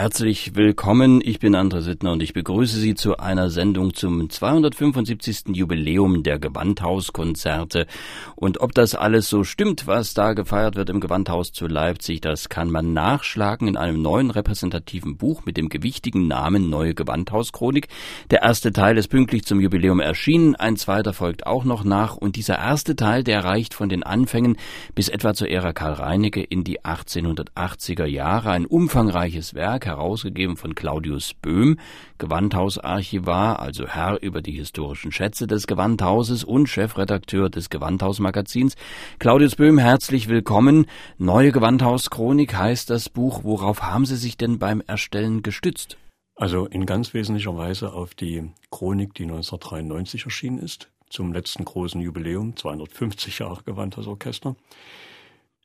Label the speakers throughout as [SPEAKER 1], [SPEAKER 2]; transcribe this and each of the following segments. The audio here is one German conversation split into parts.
[SPEAKER 1] Herzlich willkommen, ich bin André Sittner und ich begrüße Sie zu einer Sendung zum 275. Jubiläum der Gewandhauskonzerte. Und ob das alles so stimmt, was da gefeiert wird im Gewandhaus zu Leipzig, das kann man nachschlagen in einem neuen repräsentativen Buch mit dem gewichtigen Namen Neue Gewandhauschronik. Der erste Teil ist pünktlich zum Jubiläum erschienen, ein zweiter folgt auch noch nach und dieser erste Teil, der reicht von den Anfängen bis etwa zur Ära Karl Reinecke in die 1880er Jahre, ein umfangreiches Werk, herausgegeben von Claudius Böhm, Gewandhausarchivar, also Herr über die historischen Schätze des Gewandhauses und Chefredakteur des Gewandhausmagazins. Claudius Böhm, herzlich willkommen. Neue Gewandhauschronik heißt das Buch. Worauf haben Sie sich denn beim Erstellen gestützt?
[SPEAKER 2] Also in ganz wesentlicher Weise auf die Chronik, die 1993 erschienen ist, zum letzten großen Jubiläum, 250 Jahre Gewandhausorchester.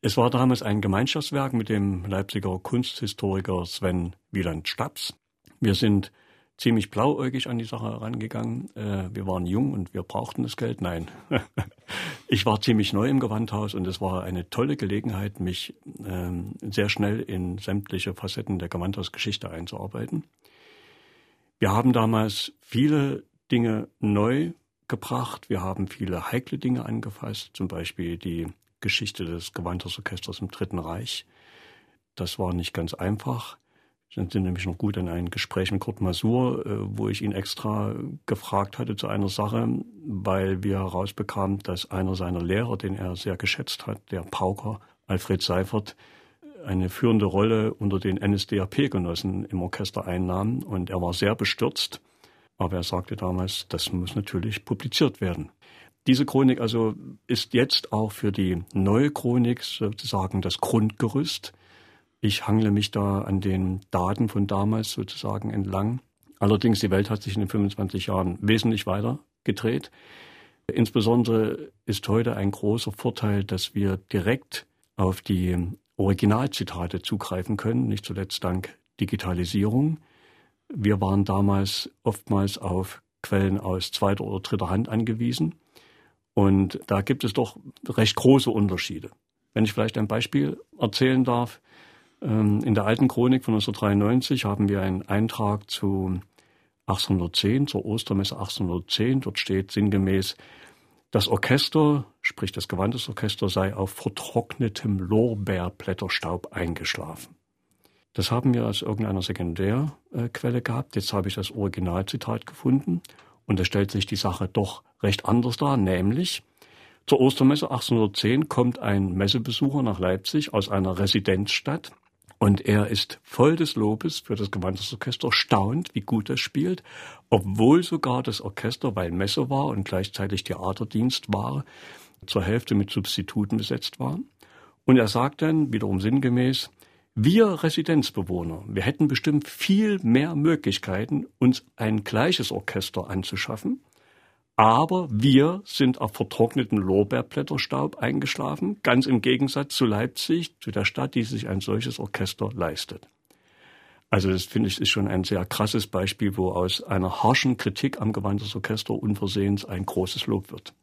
[SPEAKER 2] Es war damals ein Gemeinschaftswerk mit dem Leipziger Kunsthistoriker Sven Wieland Staps. Wir sind ziemlich blauäugig an die Sache herangegangen. Äh, wir waren jung und wir brauchten das Geld. Nein, ich war ziemlich neu im Gewandhaus und es war eine tolle Gelegenheit, mich ähm, sehr schnell in sämtliche Facetten der Gewandhausgeschichte einzuarbeiten. Wir haben damals viele Dinge neu gebracht. Wir haben viele heikle Dinge angefasst, zum Beispiel die Geschichte des Gewandhausorchesters im Dritten Reich. Das war nicht ganz einfach. Wir sind nämlich noch gut in ein Gespräch mit Kurt Masur, äh, wo ich ihn extra gefragt hatte zu einer Sache, weil wir herausbekamen, dass einer seiner Lehrer, den er sehr geschätzt hat, der Pauker Alfred Seifert, eine führende Rolle unter den NSDAP-Genossen im Orchester einnahm und er war sehr bestürzt. Aber er sagte damals, das muss natürlich publiziert werden. Diese Chronik also ist jetzt auch für die neue Chronik sozusagen das Grundgerüst. Ich hangle mich da an den Daten von damals sozusagen entlang. Allerdings, die Welt hat sich in den 25 Jahren wesentlich weiter gedreht. Insbesondere ist heute ein großer Vorteil, dass wir direkt auf die Originalzitate zugreifen können, nicht zuletzt dank Digitalisierung. Wir waren damals oftmals auf Quellen aus zweiter oder dritter Hand angewiesen. Und da gibt es doch recht große Unterschiede. Wenn ich vielleicht ein Beispiel erzählen darf, ähm, in der alten Chronik von 1993 haben wir einen Eintrag zu 1810, zur Ostermesse 1810. Dort steht sinngemäß, das Orchester, sprich das Gewandtesorchester, sei auf vertrocknetem Lorbeerblätterstaub eingeschlafen. Das haben wir aus irgendeiner Sekundärquelle gehabt. Jetzt habe ich das Originalzitat gefunden und da stellt sich die Sache doch recht anders dar, nämlich zur Ostermesse 1810 kommt ein Messebesucher nach Leipzig aus einer Residenzstadt und er ist voll des Lobes für das Gewandhausorchester, staunt, wie gut es spielt, obwohl sogar das Orchester, weil Messe war und gleichzeitig Theaterdienst war, zur Hälfte mit Substituten besetzt war. Und er sagt dann, wiederum sinngemäß, wir Residenzbewohner, wir hätten bestimmt viel mehr Möglichkeiten, uns ein gleiches Orchester anzuschaffen, aber wir sind auf vertrockneten Lorbeerblätterstaub eingeschlafen, ganz im Gegensatz zu Leipzig, zu der Stadt, die sich ein solches Orchester leistet. Also das finde ich ist schon ein sehr krasses Beispiel, wo aus einer harschen Kritik am Gewandhausorchester unversehens ein großes Lob wird.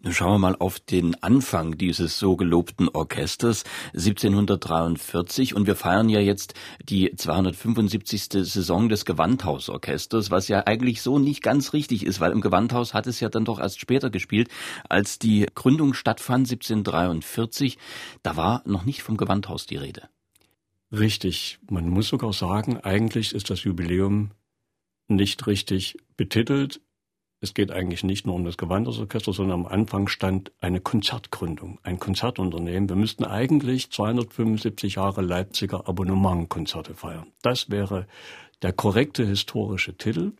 [SPEAKER 1] Nun schauen wir mal auf den Anfang dieses so gelobten Orchesters 1743 und wir feiern ja jetzt die 275. Saison des Gewandhausorchesters, was ja eigentlich so nicht ganz richtig ist, weil im Gewandhaus hat es ja dann doch erst später gespielt, als die Gründung stattfand 1743. Da war noch nicht vom Gewandhaus die Rede.
[SPEAKER 2] Richtig. Man muss sogar sagen, eigentlich ist das Jubiläum nicht richtig betitelt es geht eigentlich nicht nur um das Gewandhausorchester, sondern am Anfang stand eine Konzertgründung, ein Konzertunternehmen. Wir müssten eigentlich 275 Jahre Leipziger Abonnementkonzerte feiern. Das wäre der korrekte historische Titel.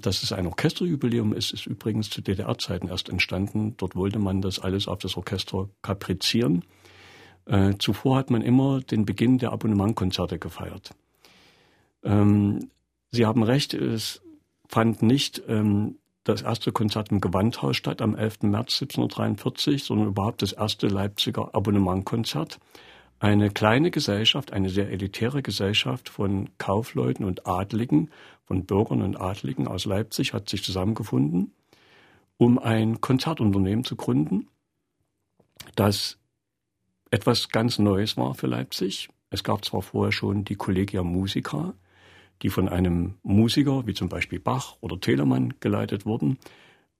[SPEAKER 2] Dass es ein Orchesterjubiläum ist, ist übrigens zu DDR-Zeiten erst entstanden. Dort wollte man das alles auf das Orchester kaprizieren. Äh, zuvor hat man immer den Beginn der Abonnementkonzerte gefeiert. Ähm, Sie haben recht, es fand nicht ähm, das erste Konzert im Gewandhaus statt am 11. März 1743, sondern überhaupt das erste Leipziger Abonnementkonzert. Eine kleine Gesellschaft, eine sehr elitäre Gesellschaft von Kaufleuten und Adligen, von Bürgern und Adligen aus Leipzig hat sich zusammengefunden, um ein Konzertunternehmen zu gründen, das etwas ganz Neues war für Leipzig. Es gab zwar vorher schon die Collegia Musica, die von einem Musiker wie zum Beispiel Bach oder Telemann geleitet wurden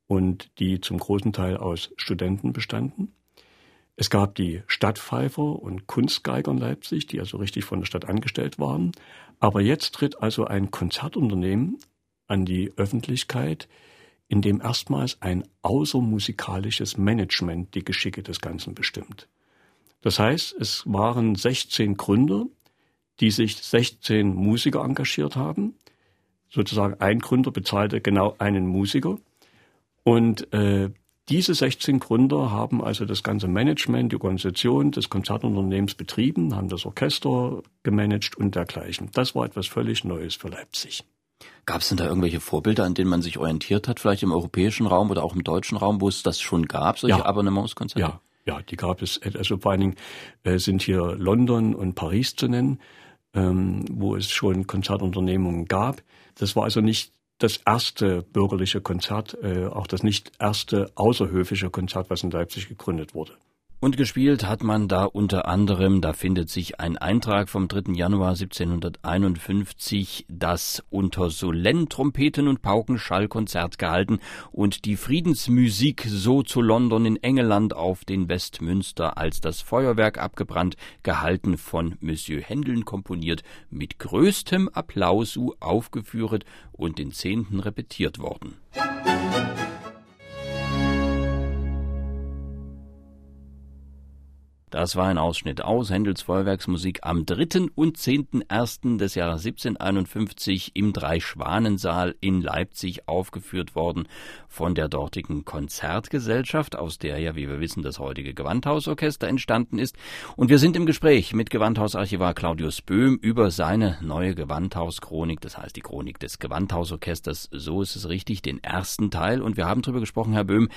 [SPEAKER 2] und die zum großen Teil aus Studenten bestanden. Es gab die Stadtpfeifer und Kunstgeiger in Leipzig, die also richtig von der Stadt angestellt waren. Aber jetzt tritt also ein Konzertunternehmen an die Öffentlichkeit, in dem erstmals ein außermusikalisches Management die Geschicke des Ganzen bestimmt. Das heißt, es waren 16 Gründer, die sich 16 Musiker engagiert haben. Sozusagen ein Gründer bezahlte genau einen Musiker. Und äh, diese 16 Gründer haben also das ganze Management, die Organisation des Konzertunternehmens betrieben, haben das Orchester gemanagt und dergleichen. Das war etwas völlig Neues für Leipzig.
[SPEAKER 1] Gab es denn da irgendwelche Vorbilder, an denen man sich orientiert hat, vielleicht im europäischen Raum oder auch im deutschen Raum, wo es das schon gab, solche
[SPEAKER 2] ja.
[SPEAKER 1] Abonnementskonzerte?
[SPEAKER 2] Ja, ja, die gab es. Also vor allen Dingen äh, sind hier London und Paris zu nennen, ähm, wo es schon Konzertunternehmungen gab. Das war also nicht das erste bürgerliche Konzert, äh, auch das nicht erste außerhöfische Konzert, was in Leipzig gegründet wurde.
[SPEAKER 1] Und gespielt hat man da unter anderem, da findet sich ein Eintrag vom 3. Januar 1751, das unter Solenn Trompeten und Paukenschallkonzert gehalten und die Friedensmusik so zu London in England auf den Westmünster als das Feuerwerk abgebrannt, gehalten von Monsieur Händeln komponiert, mit größtem Applaus aufgeführt und den Zehnten repetiert worden. Das war ein Ausschnitt aus Händels Feuerwerksmusik am 3. und 10.01. des Jahres 1751 im Dreischwanensaal in Leipzig aufgeführt worden von der dortigen Konzertgesellschaft, aus der ja, wie wir wissen, das heutige Gewandhausorchester entstanden ist. Und wir sind im Gespräch mit Gewandhausarchivar Claudius Böhm über seine neue Gewandhauschronik, das heißt die Chronik des Gewandhausorchesters, so ist es richtig, den ersten Teil. Und wir haben darüber gesprochen, Herr Böhm,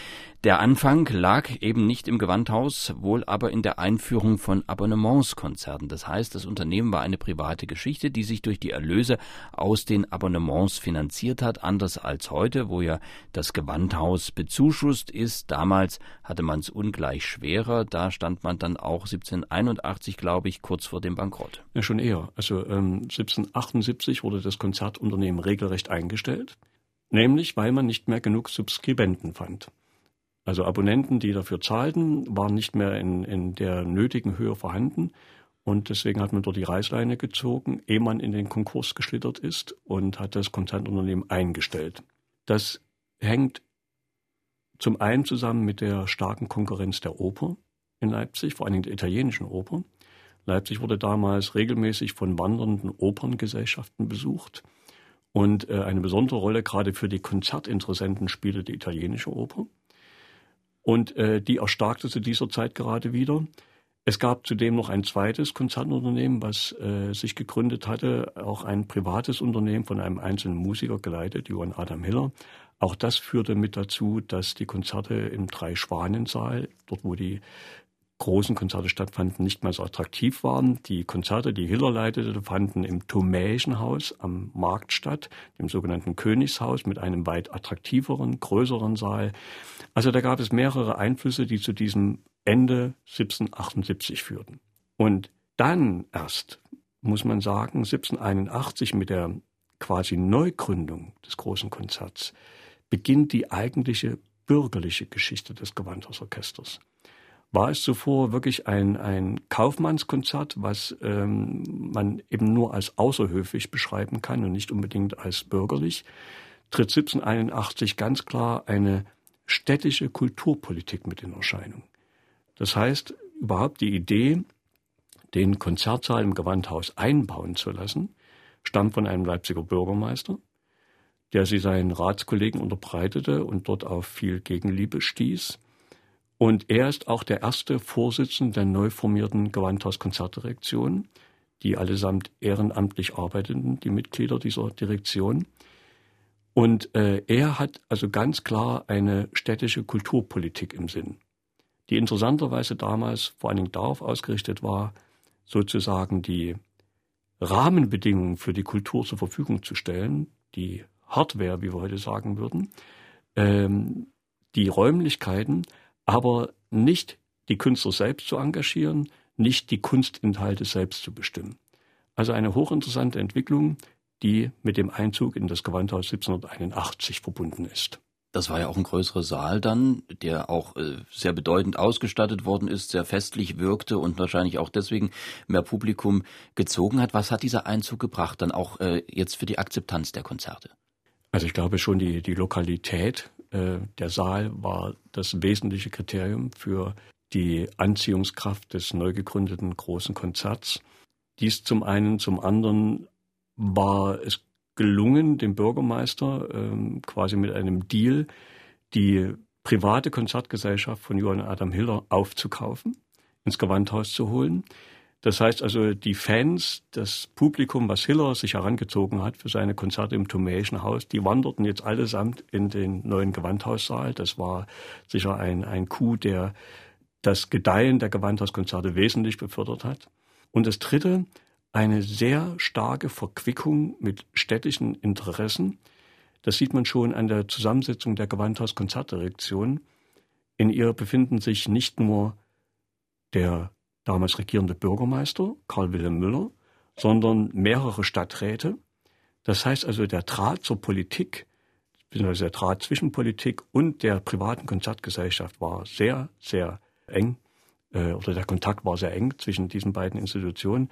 [SPEAKER 1] der Anfang lag eben nicht im Gewandhaus, wohl aber in der Einführung von Abonnementskonzerten. Das heißt, das Unternehmen war eine private Geschichte, die sich durch die Erlöse aus den Abonnements finanziert hat, anders als heute, wo ja das Gewandhaus bezuschusst ist. Damals hatte man es ungleich schwerer. Da stand man dann auch 1781, glaube ich, kurz vor dem Bankrott.
[SPEAKER 2] Ja, schon eher. Also ähm, 1778 wurde das Konzertunternehmen regelrecht eingestellt, nämlich weil man nicht mehr genug Subskribenten fand. Also Abonnenten, die dafür zahlten, waren nicht mehr in, in der nötigen Höhe vorhanden. Und deswegen hat man dort die Reißleine gezogen, ehe man in den Konkurs geschlittert ist und hat das Konzernunternehmen eingestellt. Das hängt zum einen zusammen mit der starken Konkurrenz der Oper in Leipzig, vor allem der italienischen Oper. Leipzig wurde damals regelmäßig von wandernden Operngesellschaften besucht. Und äh, eine besondere Rolle gerade für die Konzertinteressenten spielte die italienische Oper. Und äh, die erstarkte zu dieser Zeit gerade wieder. Es gab zudem noch ein zweites Konzernunternehmen, was äh, sich gegründet hatte, auch ein privates Unternehmen von einem einzelnen Musiker geleitet, Johann Adam Hiller. Auch das führte mit dazu, dass die Konzerte im Drei-Schwanensaal, dort wo die großen Konzerte stattfanden, nicht mehr so attraktiv waren. Die Konzerte, die Hiller leitete, fanden im Thomäischen-Haus am Markt statt, dem sogenannten Königshaus mit einem weit attraktiveren, größeren Saal. Also da gab es mehrere Einflüsse, die zu diesem Ende 1778 führten. Und dann erst, muss man sagen, 1781 mit der quasi Neugründung des großen Konzerts beginnt die eigentliche bürgerliche Geschichte des Gewandhausorchesters war es zuvor wirklich ein, ein Kaufmannskonzert, was ähm, man eben nur als außerhöflich beschreiben kann und nicht unbedingt als bürgerlich, tritt 1781 ganz klar eine städtische Kulturpolitik mit in Erscheinung. Das heißt, überhaupt die Idee, den Konzertsaal im Gewandhaus einbauen zu lassen, stammt von einem Leipziger Bürgermeister, der sie seinen Ratskollegen unterbreitete und dort auf viel Gegenliebe stieß. Und er ist auch der erste Vorsitzende der neu formierten Gewandhaus-Konzertdirektion, die allesamt ehrenamtlich arbeiteten, die Mitglieder dieser Direktion. Und äh, er hat also ganz klar eine städtische Kulturpolitik im Sinn, die interessanterweise damals vor allen Dingen darauf ausgerichtet war, sozusagen die Rahmenbedingungen für die Kultur zur Verfügung zu stellen, die Hardware, wie wir heute sagen würden, ähm, die Räumlichkeiten, aber nicht die Künstler selbst zu engagieren, nicht die Kunstinhalte selbst zu bestimmen. Also eine hochinteressante Entwicklung, die mit dem Einzug in das Gewandhaus 1781 verbunden ist.
[SPEAKER 1] Das war ja auch ein größerer Saal dann, der auch äh, sehr bedeutend ausgestattet worden ist, sehr festlich wirkte und wahrscheinlich auch deswegen mehr Publikum gezogen hat. Was hat dieser Einzug gebracht, dann auch äh, jetzt für die Akzeptanz der Konzerte?
[SPEAKER 2] Also ich glaube schon die, die Lokalität, äh, der Saal war das wesentliche Kriterium für die Anziehungskraft des neu gegründeten großen Konzerts. Dies zum einen, zum anderen war es gelungen, dem Bürgermeister ähm, quasi mit einem Deal die private Konzertgesellschaft von Johann Adam Hiller aufzukaufen, ins Gewandhaus zu holen. Das heißt also, die Fans, das Publikum, was Hiller sich herangezogen hat für seine Konzerte im Tomäischen Haus, die wanderten jetzt allesamt in den neuen Gewandhaussaal. Das war sicher ein, ein Coup, der das Gedeihen der Gewandhauskonzerte wesentlich befördert hat. Und das Dritte, eine sehr starke Verquickung mit städtischen Interessen. Das sieht man schon an der Zusammensetzung der Gewandhaus-Konzertdirektion. In ihr befinden sich nicht nur der damals regierende Bürgermeister Karl Wilhelm Müller, sondern mehrere Stadträte. Das heißt also, der Draht zur Politik, beziehungsweise der Draht zwischen Politik und der privaten Konzertgesellschaft war sehr, sehr eng, äh, oder der Kontakt war sehr eng zwischen diesen beiden Institutionen.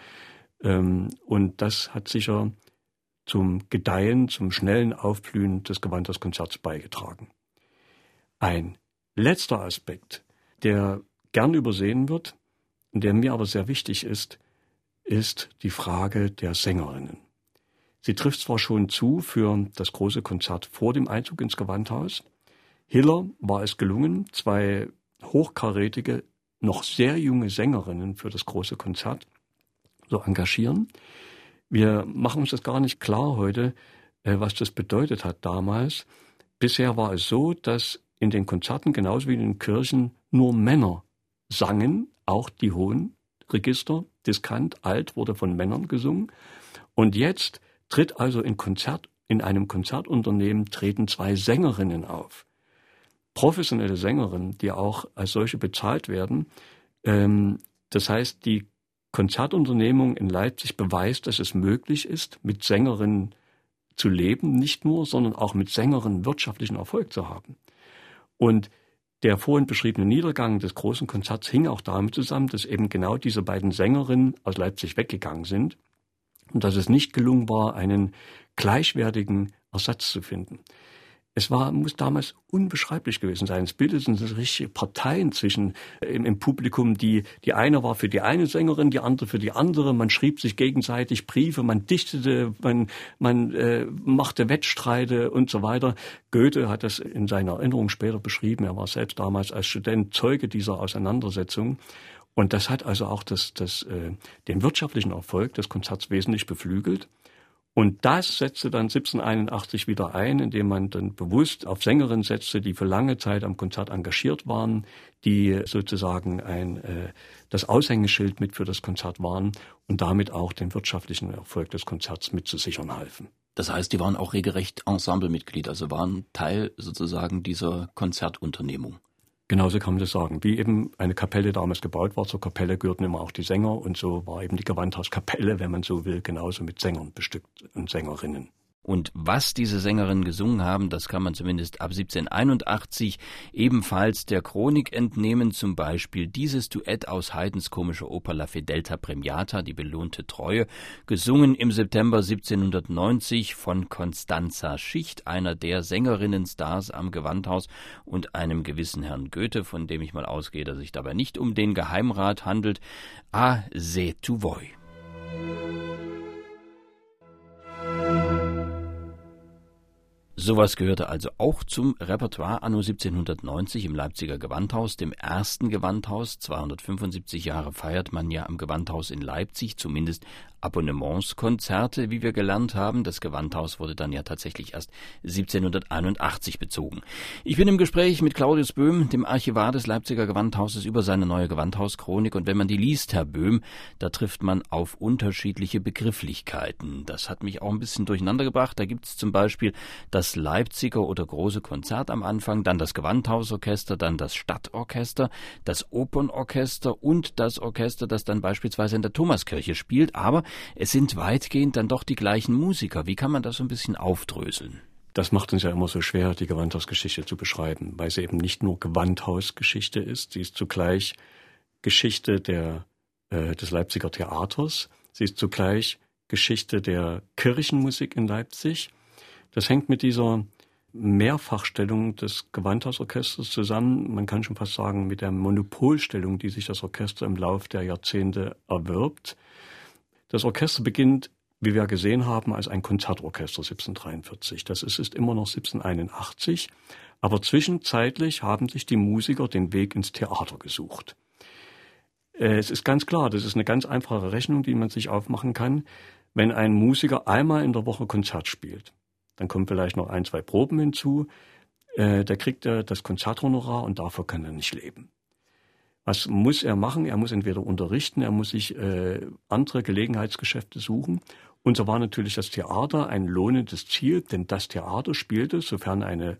[SPEAKER 2] Ähm, und das hat sicher zum Gedeihen, zum schnellen Aufblühen des Gewandhauskonzerts beigetragen. Ein letzter Aspekt, der gern übersehen wird, der mir aber sehr wichtig ist, ist die Frage der Sängerinnen. Sie trifft zwar schon zu für das große Konzert vor dem Einzug ins Gewandhaus. Hiller war es gelungen, zwei hochkarätige, noch sehr junge Sängerinnen für das große Konzert so engagieren. Wir machen uns das gar nicht klar heute, äh, was das bedeutet hat damals. Bisher war es so, dass in den Konzerten genauso wie in den Kirchen nur Männer sangen, auch die hohen Register, diskant, alt wurde von Männern gesungen. Und jetzt tritt also in Konzert, in einem Konzertunternehmen treten zwei Sängerinnen auf. Professionelle Sängerinnen, die auch als solche bezahlt werden. Ähm, das heißt, die Konzertunternehmung in Leipzig beweist, dass es möglich ist, mit Sängerinnen zu leben, nicht nur, sondern auch mit Sängerinnen wirtschaftlichen Erfolg zu haben. Und der vorhin beschriebene Niedergang des großen Konzerts hing auch damit zusammen, dass eben genau diese beiden Sängerinnen aus Leipzig weggegangen sind und dass es nicht gelungen war, einen gleichwertigen Ersatz zu finden. Es war, muss damals unbeschreiblich gewesen sein. Es bildeten sich richtige Parteien zwischen äh, im, im, Publikum. Die, die eine war für die eine Sängerin, die andere für die andere. Man schrieb sich gegenseitig Briefe, man dichtete, man, man äh, machte Wettstreite und so weiter. Goethe hat das in seiner Erinnerung später beschrieben. Er war selbst damals als Student Zeuge dieser Auseinandersetzung. Und das hat also auch das, das, äh, den wirtschaftlichen Erfolg des Konzerts wesentlich beflügelt. Und das setzte dann 1781 wieder ein, indem man dann bewusst auf Sängerinnen setzte, die für lange Zeit am Konzert engagiert waren, die sozusagen ein, äh, das Aushängeschild mit für das Konzert waren und damit auch den wirtschaftlichen Erfolg des Konzerts mitzusichern halfen.
[SPEAKER 1] Das heißt, die waren auch regelrecht Ensemblemitglied, also waren Teil sozusagen dieser Konzertunternehmung.
[SPEAKER 2] Genauso kann man das sagen. Wie eben eine Kapelle damals gebaut war, zur Kapelle gehörten immer auch die Sänger und so war eben die Gewandhauskapelle, wenn man so will, genauso mit Sängern bestückt und Sängerinnen.
[SPEAKER 1] Und was diese Sängerinnen gesungen haben, das kann man zumindest ab 1781 ebenfalls der Chronik entnehmen, zum Beispiel dieses Duett aus Haydns komischer Oper La Fedelta Premiata, die belohnte Treue, gesungen im September 1790 von Constanza Schicht, einer der Sängerinnenstars am Gewandhaus und einem gewissen Herrn Goethe, von dem ich mal ausgehe, dass sich dabei nicht um den Geheimrat handelt. A se tu voi. Sowas gehörte also auch zum Repertoire anno 1790 im Leipziger Gewandhaus, dem ersten Gewandhaus. 275 Jahre feiert man ja am Gewandhaus in Leipzig, zumindest Abonnementskonzerte, wie wir gelernt haben. Das Gewandhaus wurde dann ja tatsächlich erst 1781 bezogen. Ich bin im Gespräch mit Claudius Böhm, dem Archivar des Leipziger Gewandhauses, über seine neue Gewandhauschronik. Und wenn man die liest, Herr Böhm, da trifft man auf unterschiedliche Begrifflichkeiten. Das hat mich auch ein bisschen durcheinander gebracht. Da gibt es zum Beispiel das Leipziger oder große Konzert am Anfang, dann das Gewandhausorchester, dann das Stadtorchester, das Opernorchester und das Orchester, das dann beispielsweise in der Thomaskirche spielt. Aber es sind weitgehend dann doch die gleichen Musiker. Wie kann man das so ein bisschen aufdröseln?
[SPEAKER 2] Das macht uns ja immer so schwer, die Gewandhausgeschichte zu beschreiben, weil sie eben nicht nur Gewandhausgeschichte ist, sie ist zugleich Geschichte der, äh, des Leipziger Theaters, sie ist zugleich Geschichte der Kirchenmusik in Leipzig. Das hängt mit dieser Mehrfachstellung des Gewandhausorchesters zusammen. Man kann schon fast sagen, mit der Monopolstellung, die sich das Orchester im Lauf der Jahrzehnte erwirbt. Das Orchester beginnt wie wir gesehen haben, als ein Konzertorchester 1743. Das ist, ist immer noch 1781. Aber zwischenzeitlich haben sich die Musiker den Weg ins Theater gesucht. Äh, es ist ganz klar, das ist eine ganz einfache Rechnung, die man sich aufmachen kann. Wenn ein Musiker einmal in der Woche Konzert spielt, dann kommen vielleicht noch ein, zwei Proben hinzu, äh, der kriegt er das Konzerthonorar und davor kann er nicht leben. Was muss er machen? Er muss entweder unterrichten, er muss sich äh, andere Gelegenheitsgeschäfte suchen. Und so war natürlich das Theater ein lohnendes Ziel, denn das Theater spielte, sofern eine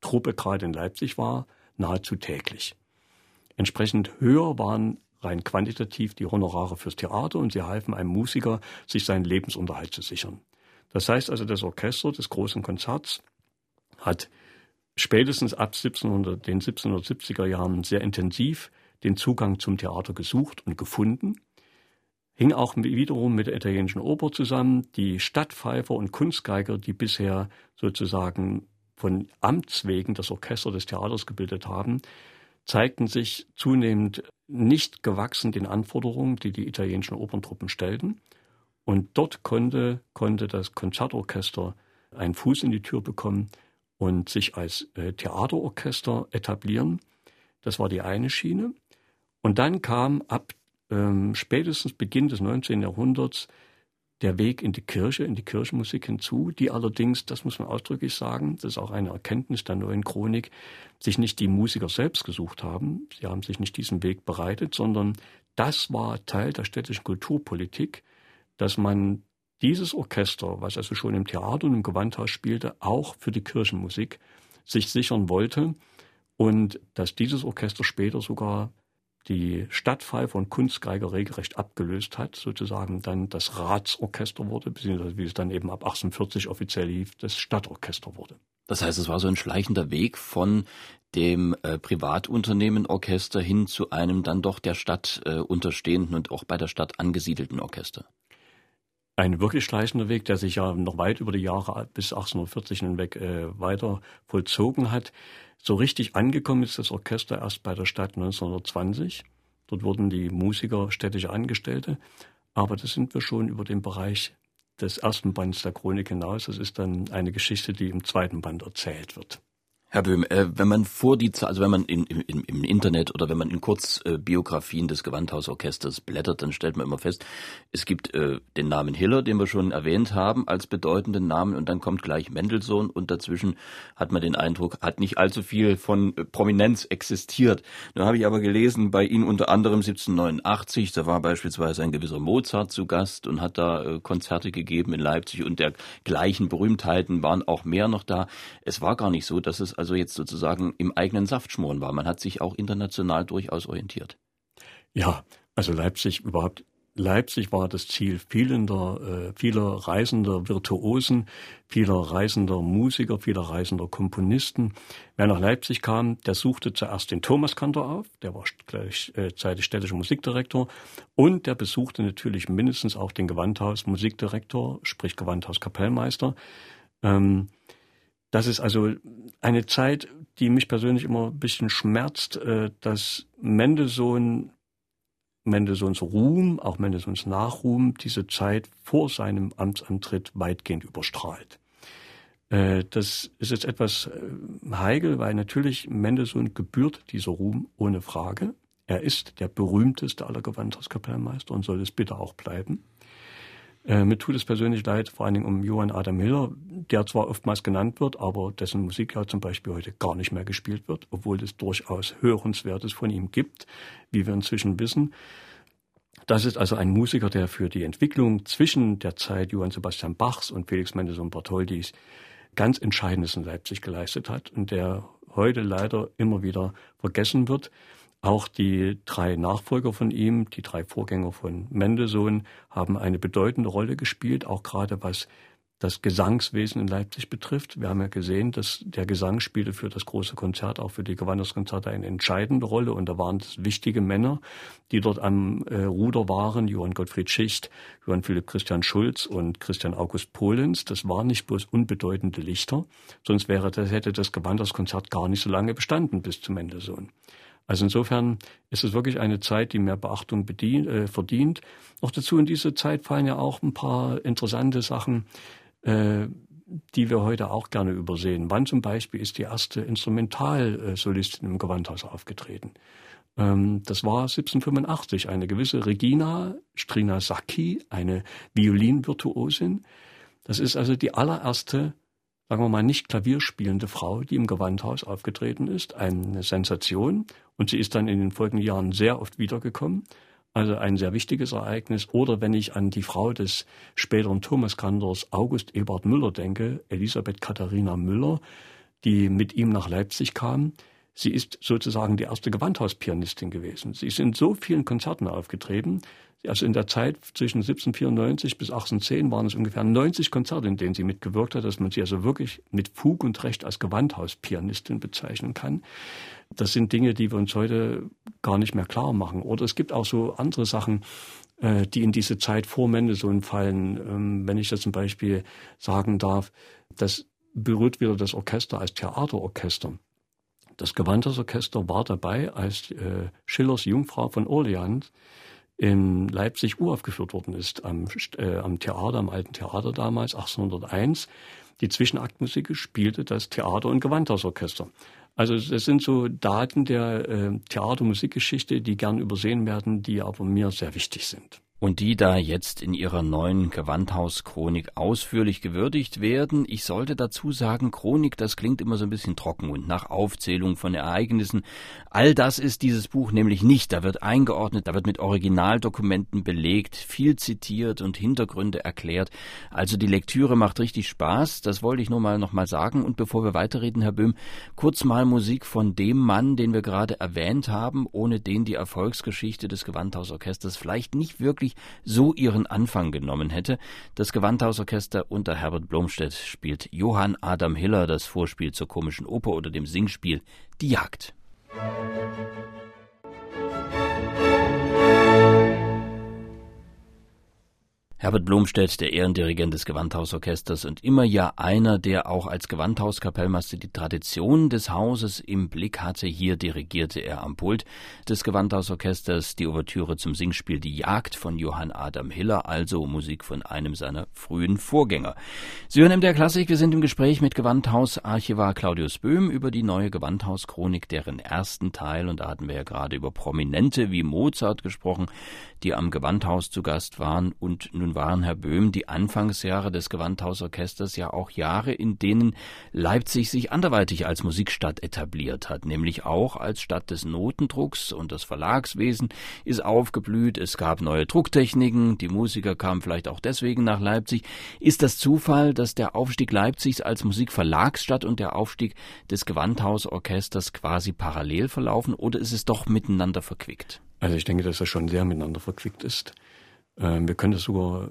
[SPEAKER 2] Truppe gerade in Leipzig war, nahezu täglich. Entsprechend höher waren rein quantitativ die Honorare fürs Theater und sie halfen einem Musiker, sich seinen Lebensunterhalt zu sichern. Das heißt also, das Orchester des großen Konzerts hat spätestens ab 1700, den 1770er Jahren sehr intensiv den Zugang zum Theater gesucht und gefunden. Hing auch wiederum mit der italienischen Oper zusammen. Die Stadtpfeifer und Kunstgeiger, die bisher sozusagen von Amts wegen das Orchester des Theaters gebildet haben, zeigten sich zunehmend nicht gewachsen den Anforderungen, die die italienischen Operntruppen stellten. Und dort konnte, konnte das Konzertorchester einen Fuß in die Tür bekommen und sich als äh, Theaterorchester etablieren. Das war die eine Schiene. Und dann kam ab ähm, spätestens Beginn des 19. Jahrhunderts der Weg in die Kirche, in die Kirchenmusik hinzu, die allerdings, das muss man ausdrücklich sagen, das ist auch eine Erkenntnis der neuen Chronik, sich nicht die Musiker selbst gesucht haben. Sie haben sich nicht diesen Weg bereitet, sondern das war Teil der städtischen Kulturpolitik, dass man dieses Orchester, was also schon im Theater und im Gewandhaus spielte, auch für die Kirchenmusik sich sichern wollte und dass dieses Orchester später sogar die Stadtpfeife und Kunstgeiger regelrecht abgelöst hat, sozusagen dann das Ratsorchester wurde, beziehungsweise wie es dann eben ab 1840 offiziell lief, das Stadtorchester wurde.
[SPEAKER 1] Das heißt, es war so ein schleichender Weg von dem äh, Privatunternehmen Orchester hin zu einem dann doch der Stadt äh, unterstehenden und auch bei der Stadt angesiedelten Orchester.
[SPEAKER 2] Ein wirklich schleichender Weg, der sich ja noch weit über die Jahre bis 1840 hinweg äh, weiter vollzogen hat. So richtig angekommen ist das Orchester erst bei der Stadt 1920. Dort wurden die Musiker städtische Angestellte. Aber das sind wir schon über den Bereich des ersten Bands der Chronik hinaus. Das ist dann eine Geschichte, die im zweiten Band erzählt wird.
[SPEAKER 1] Herr Böhm, äh, wenn man vor die, also wenn man in, in, im Internet oder wenn man in Kurzbiografien äh, des Gewandhausorchesters blättert, dann stellt man immer fest, es gibt äh, den Namen Hiller, den wir schon erwähnt haben, als bedeutenden Namen und dann kommt gleich Mendelssohn und dazwischen hat man den Eindruck, hat nicht allzu viel von äh, Prominenz existiert. Nun habe ich aber gelesen, bei Ihnen unter anderem 1789, da war beispielsweise ein gewisser Mozart zu Gast und hat da Konzerte gegeben in Leipzig und dergleichen Berühmtheiten waren auch mehr noch da. Es war gar nicht so, dass es also jetzt sozusagen im eigenen Saft schmoren war. Man hat sich auch international durchaus orientiert.
[SPEAKER 2] Ja, also Leipzig überhaupt Leipzig war das Ziel vielender, äh, vieler reisender Virtuosen, vieler reisender Musiker, vieler reisender Komponisten. Wer nach Leipzig kam, der suchte zuerst den Thomaskantor auf, der war gleichzeitig städtischer Musikdirektor und der besuchte natürlich mindestens auch den Gewandhaus Musikdirektor, sprich Gewandhaus Kapellmeister. Ähm, das ist also eine Zeit, die mich persönlich immer ein bisschen schmerzt, äh, dass Mendelssohn, Mendelssohns Ruhm, auch Mendelssohns Nachruhm, diese Zeit vor seinem Amtsantritt weitgehend überstrahlt. Äh, das ist jetzt etwas äh, heikel, weil natürlich Mendelssohn gebührt dieser Ruhm ohne Frage. Er ist der berühmteste aller Gewandhauskapellmeister und soll es bitte auch bleiben. Äh, mir tut es persönlich leid, vor allen Dingen um Johann Adam Hiller, der zwar oftmals genannt wird, aber dessen Musik ja zum Beispiel heute gar nicht mehr gespielt wird, obwohl es durchaus Hörenswertes von ihm gibt, wie wir inzwischen wissen. Das ist also ein Musiker, der für die Entwicklung zwischen der Zeit Johann Sebastian Bachs und Felix Mendelssohn Bartholdis ganz Entscheidendes in Leipzig geleistet hat und der heute leider immer wieder vergessen wird. Auch die drei Nachfolger von ihm, die drei Vorgänger von Mendelssohn, haben eine bedeutende Rolle gespielt, auch gerade was das Gesangswesen in Leipzig betrifft. Wir haben ja gesehen, dass der Gesang spielte für das große Konzert, auch für die Gewandhauskonzerte eine entscheidende Rolle. Und da waren es wichtige Männer, die dort am äh, Ruder waren. Johann Gottfried Schicht, Johann Philipp Christian Schulz und Christian August Polenz. Das waren nicht bloß unbedeutende Lichter, sonst wäre das, hätte das Gewandhauskonzert gar nicht so lange bestanden bis zum Mendelssohn. Also insofern ist es wirklich eine Zeit, die mehr Beachtung bedient, äh, verdient. Noch dazu in diese Zeit fallen ja auch ein paar interessante Sachen, äh, die wir heute auch gerne übersehen. Wann zum Beispiel ist die erste Instrumentalsolistin im Gewandhaus aufgetreten? Ähm, das war 1785. Eine gewisse Regina Strinasaki, eine Violinvirtuosin. Das ist also die allererste sagen wir mal, nicht klavierspielende Frau, die im Gewandhaus aufgetreten ist. Eine Sensation. Und sie ist dann in den folgenden Jahren sehr oft wiedergekommen. Also ein sehr wichtiges Ereignis. Oder wenn ich an die Frau des späteren Thomaskantors August Ebert Müller denke, Elisabeth Katharina Müller, die mit ihm nach Leipzig kam. Sie ist sozusagen die erste Gewandhauspianistin gewesen. Sie ist in so vielen Konzerten aufgetreten. Also in der Zeit zwischen 1794 bis 1810 waren es ungefähr 90 Konzerte, in denen sie mitgewirkt hat, dass man sie also wirklich mit Fug und Recht als Gewandhauspianistin bezeichnen kann. Das sind Dinge, die wir uns heute gar nicht mehr klar machen. Oder es gibt auch so andere Sachen, äh, die in diese Zeit vor Mendelssohn fallen. Ähm, wenn ich das zum Beispiel sagen darf, das berührt wieder das Orchester als Theaterorchester. Das Gewandhausorchester war dabei, als äh, Schillers Jungfrau von Orleans in Leipzig uraufgeführt worden ist, am, äh, am Theater, am alten Theater damals, 1801. Die Zwischenaktmusik spielte das Theater- und Gewandhausorchester. Also das sind so Daten der äh, Theatermusikgeschichte, die gern übersehen werden, die aber mir sehr wichtig sind
[SPEAKER 1] und die da jetzt in ihrer neuen Gewandhauschronik ausführlich gewürdigt werden. Ich sollte dazu sagen, Chronik, das klingt immer so ein bisschen trocken und nach Aufzählung von Ereignissen. All das ist dieses Buch nämlich nicht. Da wird eingeordnet, da wird mit Originaldokumenten belegt, viel zitiert und Hintergründe erklärt. Also die Lektüre macht richtig Spaß. Das wollte ich nur mal noch mal sagen. Und bevor wir weiterreden, Herr Böhm, kurz mal Musik von dem Mann, den wir gerade erwähnt haben, ohne den die Erfolgsgeschichte des Gewandhausorchesters vielleicht nicht wirklich wirklich so ihren Anfang genommen hätte. Das Gewandhausorchester unter Herbert Blomstedt spielt Johann Adam Hiller das Vorspiel zur komischen Oper oder dem Singspiel Die Jagd. Musik Herbert Blomstedt, der Ehrendirigent des Gewandhausorchesters und immer ja einer, der auch als Gewandhauskapellmeister die Tradition des Hauses im Blick hatte. Hier dirigierte er am Pult des Gewandhausorchesters die Ouvertüre zum Singspiel Die Jagd von Johann Adam Hiller, also Musik von einem seiner frühen Vorgänger. Sie hören in der Klassik, wir sind im Gespräch mit Gewandhausarchivar Claudius Böhm über die neue Gewandhauschronik, deren ersten Teil, und da hatten wir ja gerade über Prominente wie Mozart gesprochen, die am Gewandhaus zu Gast waren und nun nun waren, Herr Böhm, die Anfangsjahre des Gewandhausorchesters ja auch Jahre, in denen Leipzig sich anderweitig als Musikstadt etabliert hat, nämlich auch als Stadt des Notendrucks und das Verlagswesen ist aufgeblüht, es gab neue Drucktechniken, die Musiker kamen vielleicht auch deswegen nach Leipzig. Ist das Zufall, dass der Aufstieg Leipzigs als Musikverlagsstadt und der Aufstieg des Gewandhausorchesters quasi parallel verlaufen oder ist es doch miteinander verquickt?
[SPEAKER 2] Also ich denke, dass das schon sehr miteinander verquickt ist. Ähm, wir können das sogar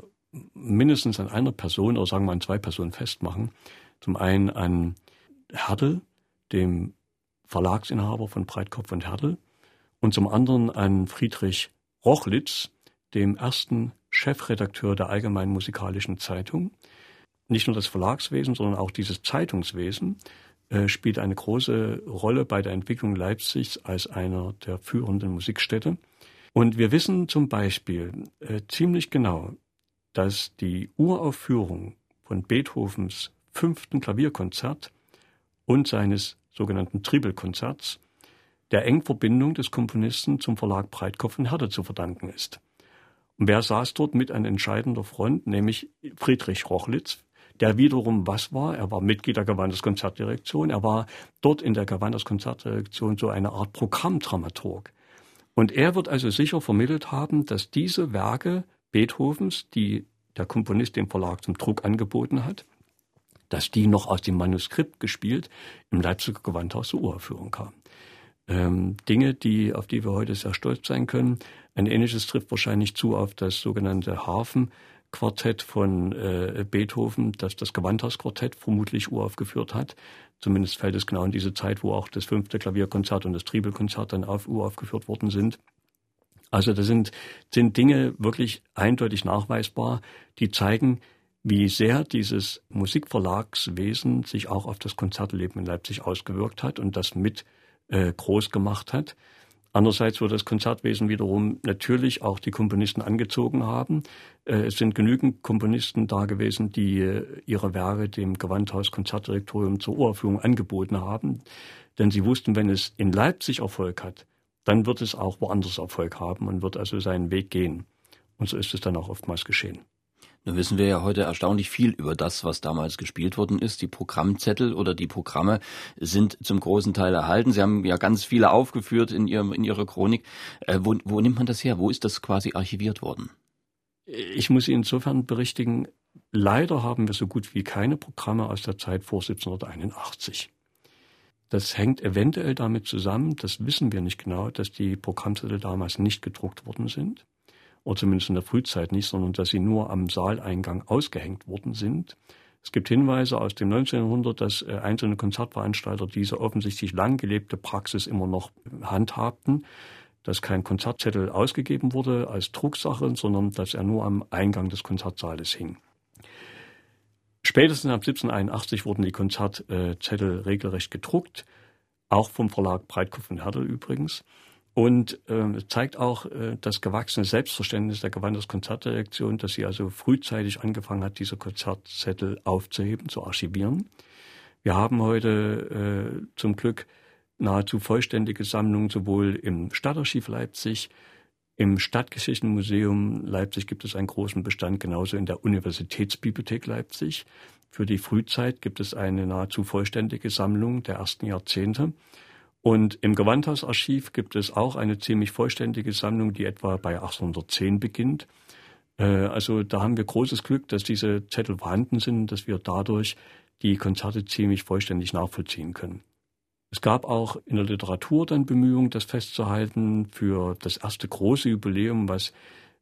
[SPEAKER 2] mindestens an einer Person oder sagen wir an zwei Personen festmachen. Zum einen an Herdel, dem Verlagsinhaber von Breitkopf und Herdel, und zum anderen an Friedrich Rochlitz, dem ersten Chefredakteur der Allgemeinen Musikalischen Zeitung. Nicht nur das Verlagswesen, sondern auch dieses Zeitungswesen äh, spielt eine große Rolle bei der Entwicklung Leipzigs als einer der führenden Musikstädte. Und wir wissen zum Beispiel äh, ziemlich genau, dass die Uraufführung von Beethovens fünften Klavierkonzert und seines sogenannten Tribelkonzerts der Engverbindung des Komponisten zum Verlag Breitkopf und Herder zu verdanken ist. Und wer saß dort mit an entscheidender Front, nämlich Friedrich Rochlitz, der wiederum was war? Er war Mitglied der Gewanders Konzertdirektion, er war dort in der Gewanders Konzertdirektion so eine Art Programmdramaturg. Und er wird also sicher vermittelt haben, dass diese Werke Beethovens, die der Komponist dem Verlag zum Druck angeboten hat, dass die noch aus dem Manuskript gespielt im Leipziger Gewandhaus zur Uraufführung kamen. Ähm, Dinge, die, auf die wir heute sehr stolz sein können. Ein ähnliches trifft wahrscheinlich zu auf das sogenannte Hafenquartett von äh, Beethoven, das das Gewandhausquartett vermutlich uraufgeführt hat. Zumindest fällt es genau in diese Zeit, wo auch das fünfte Klavierkonzert und das Triebelkonzert dann auf uraufgeführt worden sind. Also das sind, sind Dinge wirklich eindeutig nachweisbar, die zeigen, wie sehr dieses Musikverlagswesen sich auch auf das Konzertleben in Leipzig ausgewirkt hat und das mit äh, groß gemacht hat. Andererseits wird das Konzertwesen wiederum natürlich auch die Komponisten angezogen haben. Äh, es sind genügend Komponisten da gewesen, die äh, ihre Werke dem Gewandhaus Konzertdirektorium zur Uraufführung angeboten haben. Denn sie wussten, wenn es in Leipzig Erfolg hat, dann wird es auch woanders Erfolg haben und wird also seinen Weg gehen. Und so ist es dann auch oftmals geschehen.
[SPEAKER 1] Nun wissen wir ja heute erstaunlich viel über das, was damals gespielt worden ist. Die Programmzettel oder die Programme sind zum großen Teil erhalten. Sie haben ja ganz viele aufgeführt in, Ihrem, in Ihrer Chronik. Äh, wo, wo nimmt man das her? Wo ist das quasi archiviert worden?
[SPEAKER 2] Ich muss Ihnen insofern berichtigen, leider haben wir so gut wie keine Programme aus der Zeit vor 1781. Das hängt eventuell damit zusammen, das wissen wir nicht genau, dass die Programmzettel damals nicht gedruckt worden sind oder zumindest in der Frühzeit nicht, sondern dass sie nur am Saaleingang ausgehängt worden sind. Es gibt Hinweise aus dem 19. Jahrhundert, dass äh, einzelne Konzertveranstalter diese offensichtlich lang gelebte Praxis immer noch handhabten, dass kein Konzertzettel ausgegeben wurde als Drucksache, sondern dass er nur am Eingang des Konzertsaales hing. Spätestens ab 1781 wurden die Konzertzettel regelrecht gedruckt, auch vom Verlag Breitkopf und Hertel übrigens. Und äh, zeigt auch äh, das gewachsene Selbstverständnis der Gewanders Konzertdirektion, dass sie also frühzeitig angefangen hat, diese Konzertzettel aufzuheben, zu archivieren. Wir haben heute äh, zum Glück nahezu vollständige Sammlungen sowohl im Stadtarchiv Leipzig, im Stadtgeschichtenmuseum Leipzig gibt es einen großen Bestand, genauso in der Universitätsbibliothek Leipzig. Für die Frühzeit gibt es eine nahezu vollständige Sammlung der ersten Jahrzehnte. Und im Gewandhausarchiv gibt es auch eine ziemlich vollständige Sammlung, die etwa bei 1810 beginnt. Äh, also da haben wir großes Glück, dass diese Zettel vorhanden sind, dass wir dadurch die Konzerte ziemlich vollständig nachvollziehen können. Es gab auch in der Literatur dann Bemühungen, das festzuhalten für das erste große Jubiläum, was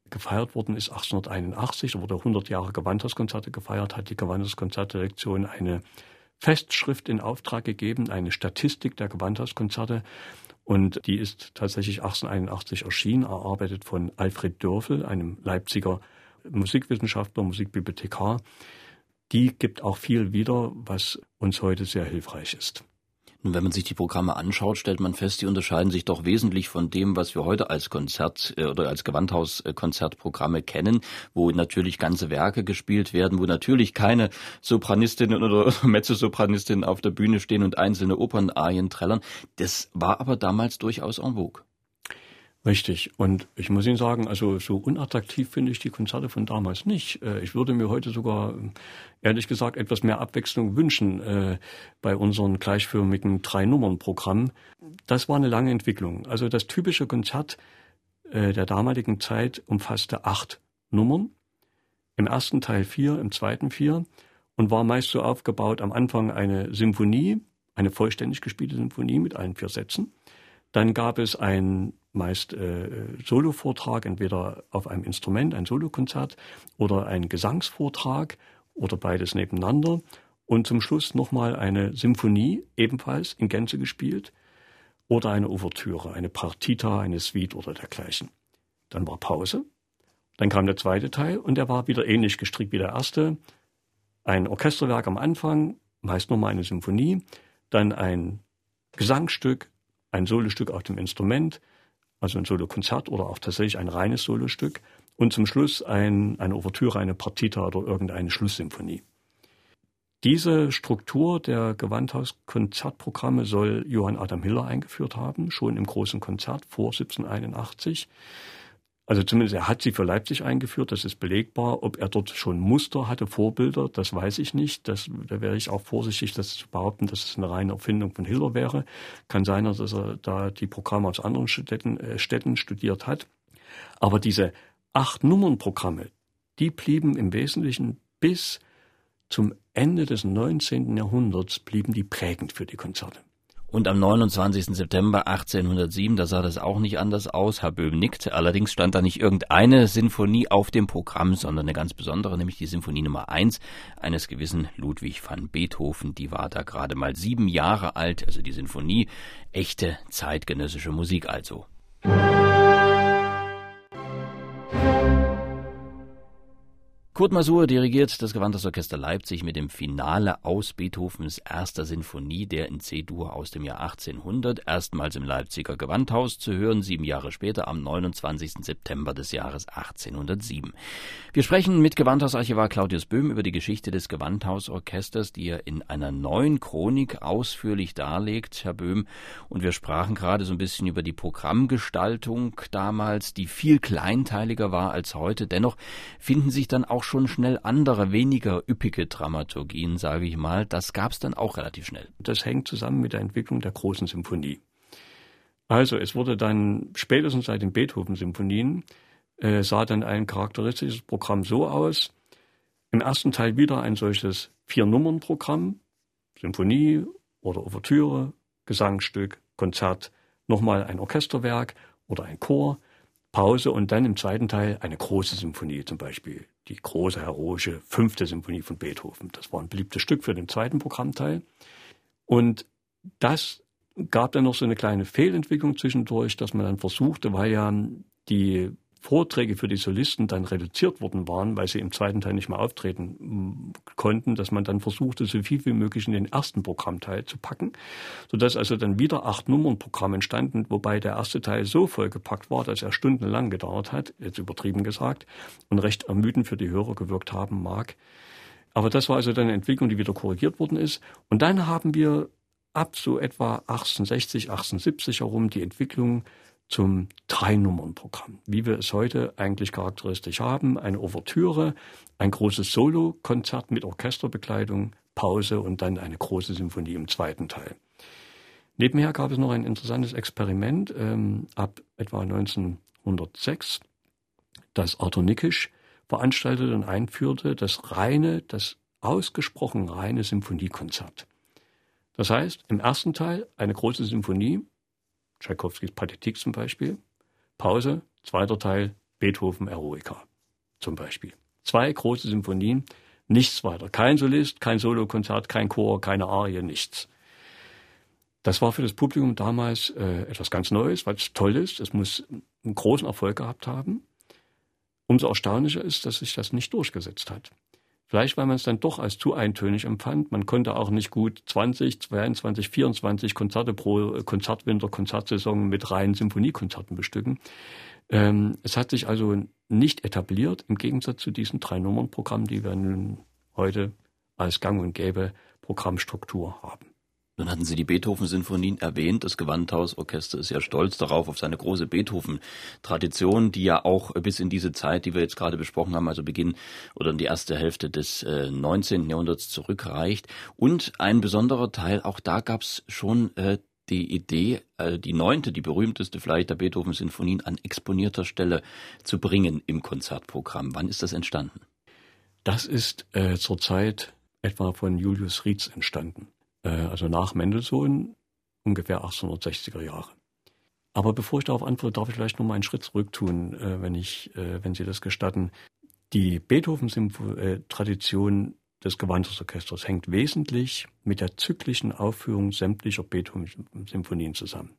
[SPEAKER 2] gefeiert worden ist 1881, da wurde 100 Jahre Gewandhauskonzerte gefeiert, hat die Gewandhauskonzertdirektion eine Festschrift in Auftrag gegeben, eine Statistik der Gewandhauskonzerte. Und die ist tatsächlich 1881 erschienen, erarbeitet von Alfred Dörfel, einem Leipziger Musikwissenschaftler, Musikbibliothekar. Die gibt auch viel wieder, was uns heute sehr hilfreich ist.
[SPEAKER 1] Und wenn man sich die Programme anschaut, stellt man fest, die unterscheiden sich doch wesentlich von dem, was wir heute als Konzert äh, oder als Gewandhauskonzertprogramme kennen, wo natürlich ganze Werke gespielt werden, wo natürlich keine Sopranistinnen oder Mezzosopranistinnen auf der Bühne stehen und einzelne Opernarien trällern. Das war aber damals durchaus en vogue.
[SPEAKER 2] Richtig. Und ich muss Ihnen sagen, also so unattraktiv finde ich die Konzerte von damals nicht. Äh, ich würde mir heute sogar, ehrlich gesagt, etwas mehr Abwechslung wünschen äh, bei unseren gleichförmigen Drei-Nummern-Programm. Das war eine lange Entwicklung. Also das typische Konzert äh, der damaligen Zeit umfasste acht Nummern. Im ersten Teil vier, im zweiten vier und war meist so aufgebaut am Anfang eine Symphonie, eine vollständig gespielte Symphonie mit allen vier Sätzen. Dann gab es ein meist äh, Solovortrag, entweder auf einem Instrument, ein Solokonzert oder ein Gesangsvortrag oder beides nebeneinander. Und zum Schluss nochmal eine Symphonie, ebenfalls in Gänze gespielt, oder eine Ouvertüre, eine Partita, eine Suite oder dergleichen. Dann war Pause. Dann kam der zweite Teil und der war wieder ähnlich gestrickt wie der erste. Ein Orchesterwerk am Anfang, meist nochmal eine Symphonie, dann ein Gesangstück, ein Solostück auf dem Instrument, also ein Solokonzert oder auch tatsächlich ein reines Solostück und zum Schluss ein, eine Ouvertüre, eine Partita oder irgendeine Schlusssymphonie. Diese Struktur der Gewandhauskonzertprogramme soll Johann Adam Hiller eingeführt haben, schon im großen Konzert vor 1781. Also zumindest er hat sie für Leipzig eingeführt, das ist belegbar. Ob er dort schon Muster hatte, Vorbilder, das weiß ich nicht. Das, da wäre ich auch vorsichtig, das zu behaupten, dass es eine reine Erfindung von Hiller wäre. Kann sein, dass er da die Programme aus anderen Städten, äh, Städten studiert hat. Aber diese acht Nummernprogramme, die blieben im Wesentlichen bis zum Ende des 19. Jahrhunderts blieben die prägend für die Konzerte.
[SPEAKER 1] Und am 29. September 1807, da sah das auch nicht anders aus. Herr Böhm nickt. Allerdings stand da nicht irgendeine Sinfonie auf dem Programm, sondern eine ganz besondere, nämlich die Sinfonie Nummer 1 eines gewissen Ludwig van Beethoven. Die war da gerade mal sieben Jahre alt, also die Sinfonie. Echte zeitgenössische Musik also. Kurt Masur dirigiert das Gewandhausorchester Leipzig mit dem Finale aus Beethovens erster Sinfonie, der in C-Dur aus dem Jahr 1800, erstmals im Leipziger Gewandhaus zu hören, sieben Jahre später am 29. September des Jahres 1807. Wir sprechen mit Gewandhausarchivar Claudius Böhm über die Geschichte des Gewandhausorchesters, die er in einer neuen Chronik ausführlich darlegt, Herr Böhm. Und wir sprachen gerade so ein bisschen über die Programmgestaltung damals, die viel kleinteiliger war als heute. Dennoch finden sich dann auch schon schnell andere, weniger üppige Dramaturgien, sage ich mal. Das gab es dann auch relativ schnell.
[SPEAKER 2] Das hängt zusammen mit der Entwicklung der großen Symphonie. Also es wurde dann spätestens seit den Beethoven-Symphonien äh, sah dann ein charakteristisches Programm so aus. Im ersten Teil wieder ein solches Vier-Nummern-Programm, Symphonie oder Ouvertüre, Gesangsstück, Konzert, nochmal ein Orchesterwerk oder ein Chor, Pause und dann im zweiten Teil eine große Symphonie, zum Beispiel die große heroische fünfte Symphonie von Beethoven. Das war ein beliebtes Stück für den zweiten Programmteil. Und das gab dann noch so eine kleine Fehlentwicklung zwischendurch, dass man dann versuchte, weil ja die Vorträge für die Solisten dann reduziert worden waren, weil sie im zweiten Teil nicht mehr auftreten mm, konnten, dass man dann versuchte, so viel wie möglich in den ersten Programmteil zu packen, sodass also dann wieder acht Nummernprogramme entstanden, wobei der erste Teil so vollgepackt war, dass er stundenlang gedauert hat, jetzt übertrieben gesagt, und recht ermüdend für die Hörer gewirkt haben mag. Aber das war also dann eine Entwicklung, die wieder korrigiert worden ist. Und dann haben wir ab so etwa 1860, 1870 herum die Entwicklung zum Drei-Nummern-Programm, wie wir es heute eigentlich charakteristisch haben. Eine Ouvertüre, ein großes Solo-Konzert mit Orchesterbekleidung, Pause und dann eine große Symphonie im zweiten Teil. Nebenher gab es noch ein interessantes Experiment ähm, ab etwa 1906, das Arthur Nikisch veranstaltete und einführte, das reine, das ausgesprochen reine Symphoniekonzert. Das heißt, im ersten Teil eine große Symphonie Tchaikovskis Pathetik zum Beispiel. Pause, zweiter Teil, Beethoven Eroica zum Beispiel. Zwei große Symphonien, nichts weiter. Kein Solist, kein Solokonzert, kein Chor, keine Arie, nichts. Das war für das Publikum damals äh, etwas ganz Neues, weil es toll ist. Es muss einen großen Erfolg gehabt haben. Umso erstaunlicher ist, dass sich das nicht durchgesetzt hat. Vielleicht, weil man es dann doch als zu eintönig empfand. Man konnte auch nicht gut 20, 22, 24 Konzerte pro Konzertwinter, Konzertsaison mit reinen Symphoniekonzerten bestücken. Ähm, es hat sich also nicht etabliert, im Gegensatz zu diesen drei Nummernprogrammen, die wir nun heute als gang und gäbe Programmstruktur haben.
[SPEAKER 1] Nun hatten Sie die Beethoven-Sinfonien erwähnt. Das Gewandhausorchester ist ja stolz darauf, auf seine große Beethoven-Tradition, die ja auch bis in diese Zeit, die wir jetzt gerade besprochen haben, also Beginn oder in die erste Hälfte des äh, 19. Jahrhunderts zurückreicht. Und ein besonderer Teil, auch da gab es schon äh, die Idee, äh, die neunte, die berühmteste vielleicht der Beethoven-Sinfonien an exponierter Stelle zu bringen im Konzertprogramm. Wann ist das entstanden?
[SPEAKER 2] Das ist äh, zur Zeit etwa von Julius Rietz entstanden. Äh, also nach Mendelssohn, ungefähr 1860er Jahre. Aber bevor ich darauf antworte, darf ich vielleicht noch mal einen Schritt zurück tun, äh, wenn, ich, äh, wenn Sie das gestatten. Die Beethoven-Tradition des Gewandhausorchesters hängt wesentlich mit der zyklischen Aufführung sämtlicher Beethoven-Symphonien zusammen.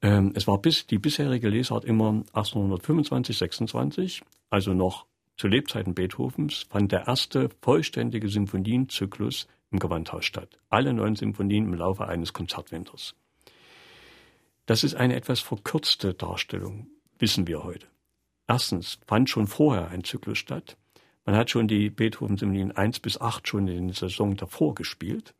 [SPEAKER 2] Ähm, es war bis die bisherige Lesart immer 1825, 26, also noch zu Lebzeiten Beethovens, fand der erste vollständige Symphonienzyklus im Gewandhaus statt. Alle neun Symphonien im Laufe eines Konzertwinters. Das ist eine etwas verkürzte Darstellung, wissen wir heute. Erstens fand schon vorher ein Zyklus statt. Man hat schon die Beethoven-Symphonien 1 bis 8 schon in der Saison davor gespielt.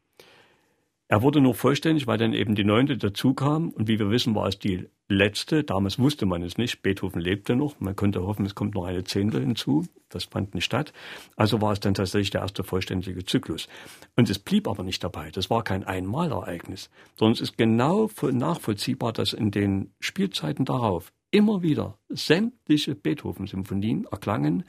[SPEAKER 2] Er wurde nur vollständig, weil dann eben die neunte dazukam. Und wie wir wissen, war es die letzte. Damals wusste man es nicht. Beethoven lebte noch. Man konnte hoffen, es kommt noch eine Zehntel hinzu. Das fand nicht statt. Also war es dann tatsächlich der erste vollständige Zyklus. Und es blieb aber nicht dabei. Das war kein Einmalereignis, sondern es ist genau nachvollziehbar, dass in den Spielzeiten darauf immer wieder sämtliche Beethoven-Symphonien erklangen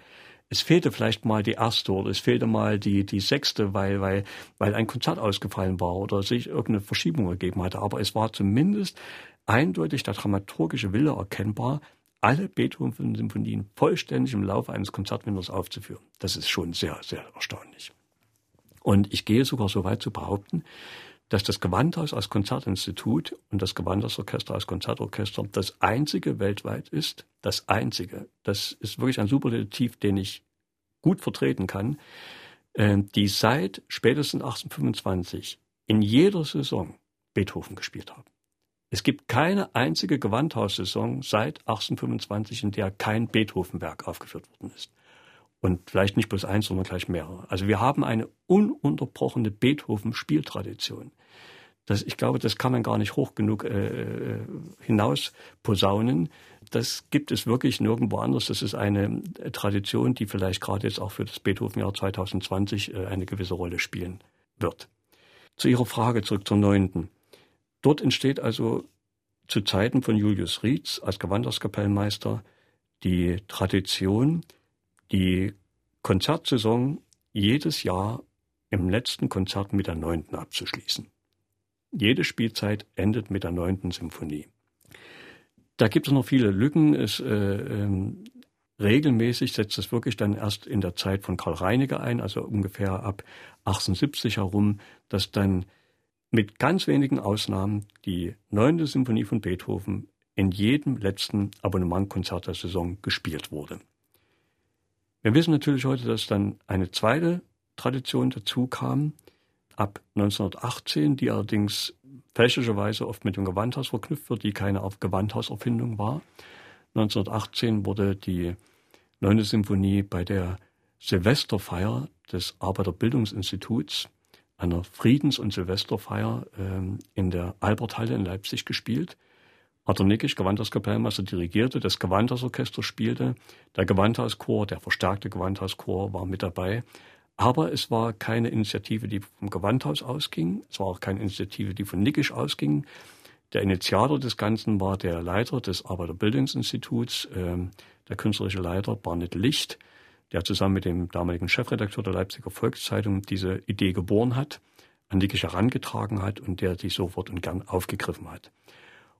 [SPEAKER 2] es fehlte vielleicht mal die erste oder es fehlte mal die, die sechste, weil, weil, weil ein Konzert ausgefallen war oder sich irgendeine Verschiebung ergeben hatte. Aber es war zumindest eindeutig der dramaturgische Wille erkennbar, alle Beethoven-Symphonien vollständig im Laufe eines Konzertwinters aufzuführen. Das ist schon sehr, sehr erstaunlich. Und ich gehe sogar so weit zu behaupten, dass das Gewandhaus als Konzertinstitut und das Gewandhausorchester als Konzertorchester das einzige weltweit ist, das einzige, das ist wirklich ein Superlativ, den ich gut vertreten kann, äh, die seit spätestens 1825 in jeder Saison Beethoven gespielt haben. Es gibt keine einzige Gewandhaussaison seit 1825, in der kein Beethovenwerk aufgeführt worden ist. Und vielleicht nicht bloß eins, sondern gleich mehrere. Also wir haben eine ununterbrochene Beethoven-Spieltradition. Das, ich glaube, das kann man gar nicht hoch genug äh, äh, hinaus posaunen. Das gibt es wirklich nirgendwo anders. Das ist eine Tradition, die vielleicht gerade jetzt auch für das Beethoven-Jahr 2020 äh, eine gewisse Rolle spielen wird. Zu Ihrer Frage zurück zur neunten. Dort entsteht also zu Zeiten von Julius Rietz als Gewandhauskapellmeister die Tradition, die Konzertsaison jedes Jahr im letzten Konzert mit der neunten abzuschließen. Jede Spielzeit endet mit der neunten Symphonie. Da gibt es noch viele Lücken. Es, äh, ähm, regelmäßig setzt es wirklich dann erst in der Zeit von Karl Reiniger ein, also ungefähr ab 1870 herum, dass dann mit ganz wenigen Ausnahmen die neunte Symphonie von Beethoven in jedem letzten Abonnementkonzert der Saison gespielt wurde. Wir wissen natürlich heute, dass dann eine zweite Tradition dazu kam, ab 1918, die allerdings fälschlicherweise oft mit dem Gewandhaus verknüpft wird, die keine Gewandhauserfindung war. 1918 wurde die neunte Symphonie bei der Silvesterfeier des Arbeiterbildungsinstituts, einer Friedens- und Silvesterfeier ähm, in der Alberthalle in Leipzig gespielt. Arthur Nickisch, Gewandhauskapellmeister, dirigierte, das Gewandhausorchester spielte, der Gewandhauschor, der verstärkte Gewandhauschor war mit dabei. Aber es war keine Initiative, die vom Gewandhaus ausging. Es war auch keine Initiative, die von Nickisch ausging. Der Initiator des Ganzen war der Leiter des Arbeiterbildungsinstituts, äh, der künstlerische Leiter Barnett Licht, der zusammen mit dem damaligen Chefredakteur der Leipziger Volkszeitung diese Idee geboren hat, an Nickisch herangetragen hat und der die sofort und gern aufgegriffen hat.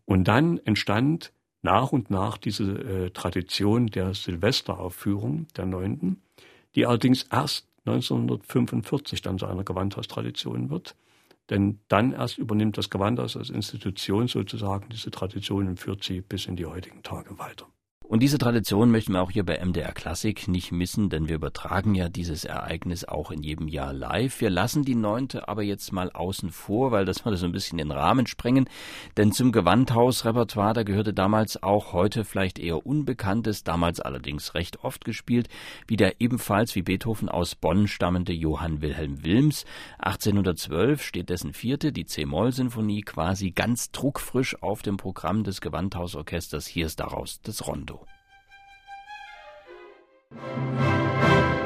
[SPEAKER 2] Und dann entstand nach und nach diese äh, Tradition der Silvesteraufführung der Neunten, die allerdings erst 1945 dann zu einer Gewandhaustradition wird. Denn dann erst übernimmt das Gewandhaus als Institution sozusagen diese Tradition und führt sie bis in die heutigen Tage weiter.
[SPEAKER 1] Und diese Tradition möchten wir auch hier bei MDR Klassik nicht missen, denn wir übertragen ja dieses Ereignis auch in jedem Jahr live. Wir lassen die neunte aber jetzt mal außen vor, weil das würde so ein bisschen den Rahmen sprengen. Denn zum Gewandhausrepertoire, da gehörte damals auch heute vielleicht eher Unbekanntes, damals allerdings recht oft gespielt, wie der ebenfalls wie Beethoven aus Bonn stammende Johann Wilhelm Wilms. 1812 steht dessen vierte, die C-Moll-Sinfonie, quasi ganz druckfrisch auf dem Programm des Gewandhausorchesters. Hier ist daraus das Rondo. Thank you.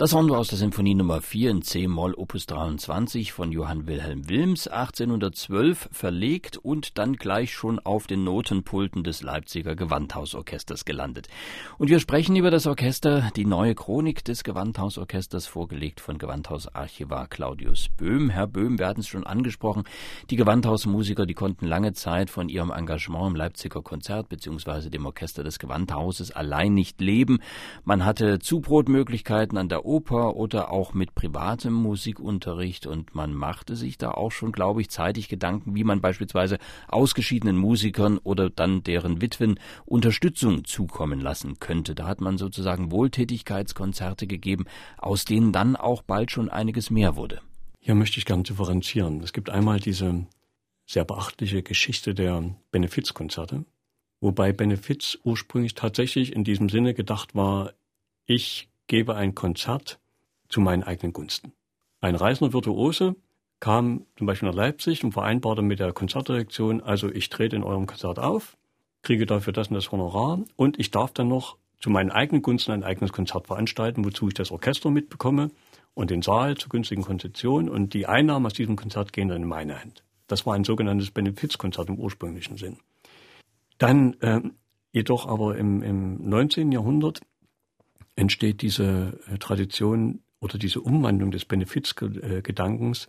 [SPEAKER 1] Das Rondo aus der Sinfonie Nummer 4 in C-Moll Opus 23 von Johann Wilhelm Wilms 1812 verlegt und dann gleich schon auf den Notenpulten des Leipziger Gewandhausorchesters gelandet. Und wir sprechen über das Orchester, die neue Chronik des Gewandhausorchesters, vorgelegt von Gewandhausarchivar Claudius Böhm. Herr Böhm, wir hatten es schon angesprochen, die Gewandhausmusiker, die konnten lange Zeit von ihrem Engagement im Leipziger Konzert bzw. dem Orchester des Gewandhauses allein nicht leben. Man hatte Zubrotmöglichkeiten an der Oper oder auch mit privatem Musikunterricht und man machte sich da auch schon, glaube ich, zeitig Gedanken, wie man beispielsweise ausgeschiedenen Musikern oder dann deren Witwen Unterstützung zukommen lassen könnte. Da hat man sozusagen Wohltätigkeitskonzerte gegeben, aus denen dann auch bald schon einiges mehr wurde.
[SPEAKER 2] Hier möchte ich gerne differenzieren. Es gibt einmal diese sehr beachtliche Geschichte der Benefizkonzerte, wobei Benefiz ursprünglich tatsächlich in diesem Sinne gedacht war, ich gebe ein Konzert zu meinen eigenen Gunsten. Ein reisender Virtuose kam zum Beispiel nach Leipzig und vereinbarte mit der Konzertdirektion, also ich trete in eurem Konzert auf, kriege dafür das und das Honorar und ich darf dann noch zu meinen eigenen Gunsten ein eigenes Konzert veranstalten, wozu ich das Orchester mitbekomme und den Saal zur günstigen Konzeption und die Einnahmen aus diesem Konzert gehen dann in meine Hand. Das war ein sogenanntes Benefizkonzert im ursprünglichen Sinn. Dann äh, Jedoch aber im, im 19. Jahrhundert entsteht diese äh, Tradition oder diese Umwandlung des Benefizgedankens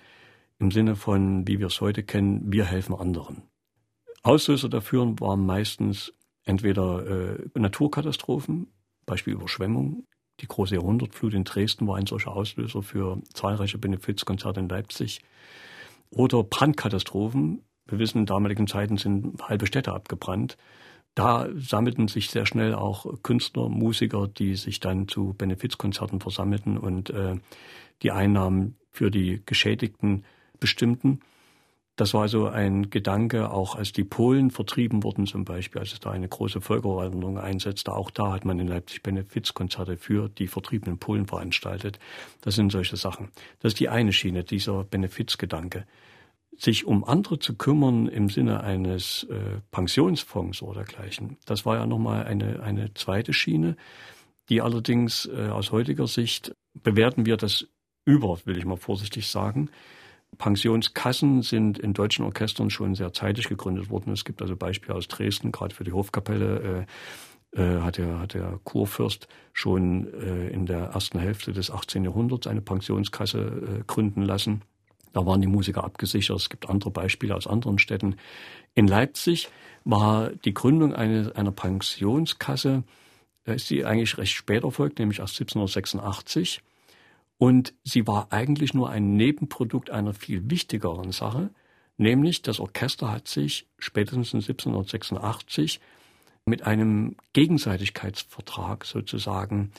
[SPEAKER 2] im Sinne von, wie wir es heute kennen, wir helfen anderen. Auslöser dafür waren meistens entweder äh, Naturkatastrophen, Beispiel Überschwemmung. Die große Jahrhundertflut in Dresden war ein solcher Auslöser für zahlreiche Benefizkonzerte in Leipzig. Oder Brandkatastrophen. Wir wissen, in damaligen Zeiten sind halbe Städte abgebrannt. Da sammelten sich sehr schnell auch Künstler, Musiker, die sich dann zu Benefizkonzerten versammelten und äh, die Einnahmen für die Geschädigten bestimmten. Das war so ein Gedanke, auch als die Polen vertrieben wurden zum Beispiel, als es da eine große Völkerwanderung einsetzte. Auch da hat man in Leipzig Benefizkonzerte für die vertriebenen Polen veranstaltet. Das sind solche Sachen. Das ist die eine Schiene, dieser Benefizgedanke sich um andere zu kümmern im Sinne eines äh, Pensionsfonds oder dergleichen. Das war ja nochmal eine, eine zweite Schiene, die allerdings äh, aus heutiger Sicht bewerten wir das über, will ich mal vorsichtig sagen. Pensionskassen sind in deutschen Orchestern schon sehr zeitig gegründet worden. Es gibt also Beispiele aus Dresden, gerade für die Hofkapelle äh, äh, hat, der, hat der Kurfürst schon äh, in der ersten Hälfte des 18. Jahrhunderts eine Pensionskasse äh, gründen lassen. Da waren die Musiker abgesichert. Es gibt andere Beispiele aus anderen Städten. In Leipzig war die Gründung eine, einer Pensionskasse, da ist sie eigentlich recht spät erfolgt, nämlich erst 1786. Und sie war eigentlich nur ein Nebenprodukt einer viel wichtigeren Sache, nämlich das Orchester hat sich spätestens 1786 mit einem Gegenseitigkeitsvertrag sozusagen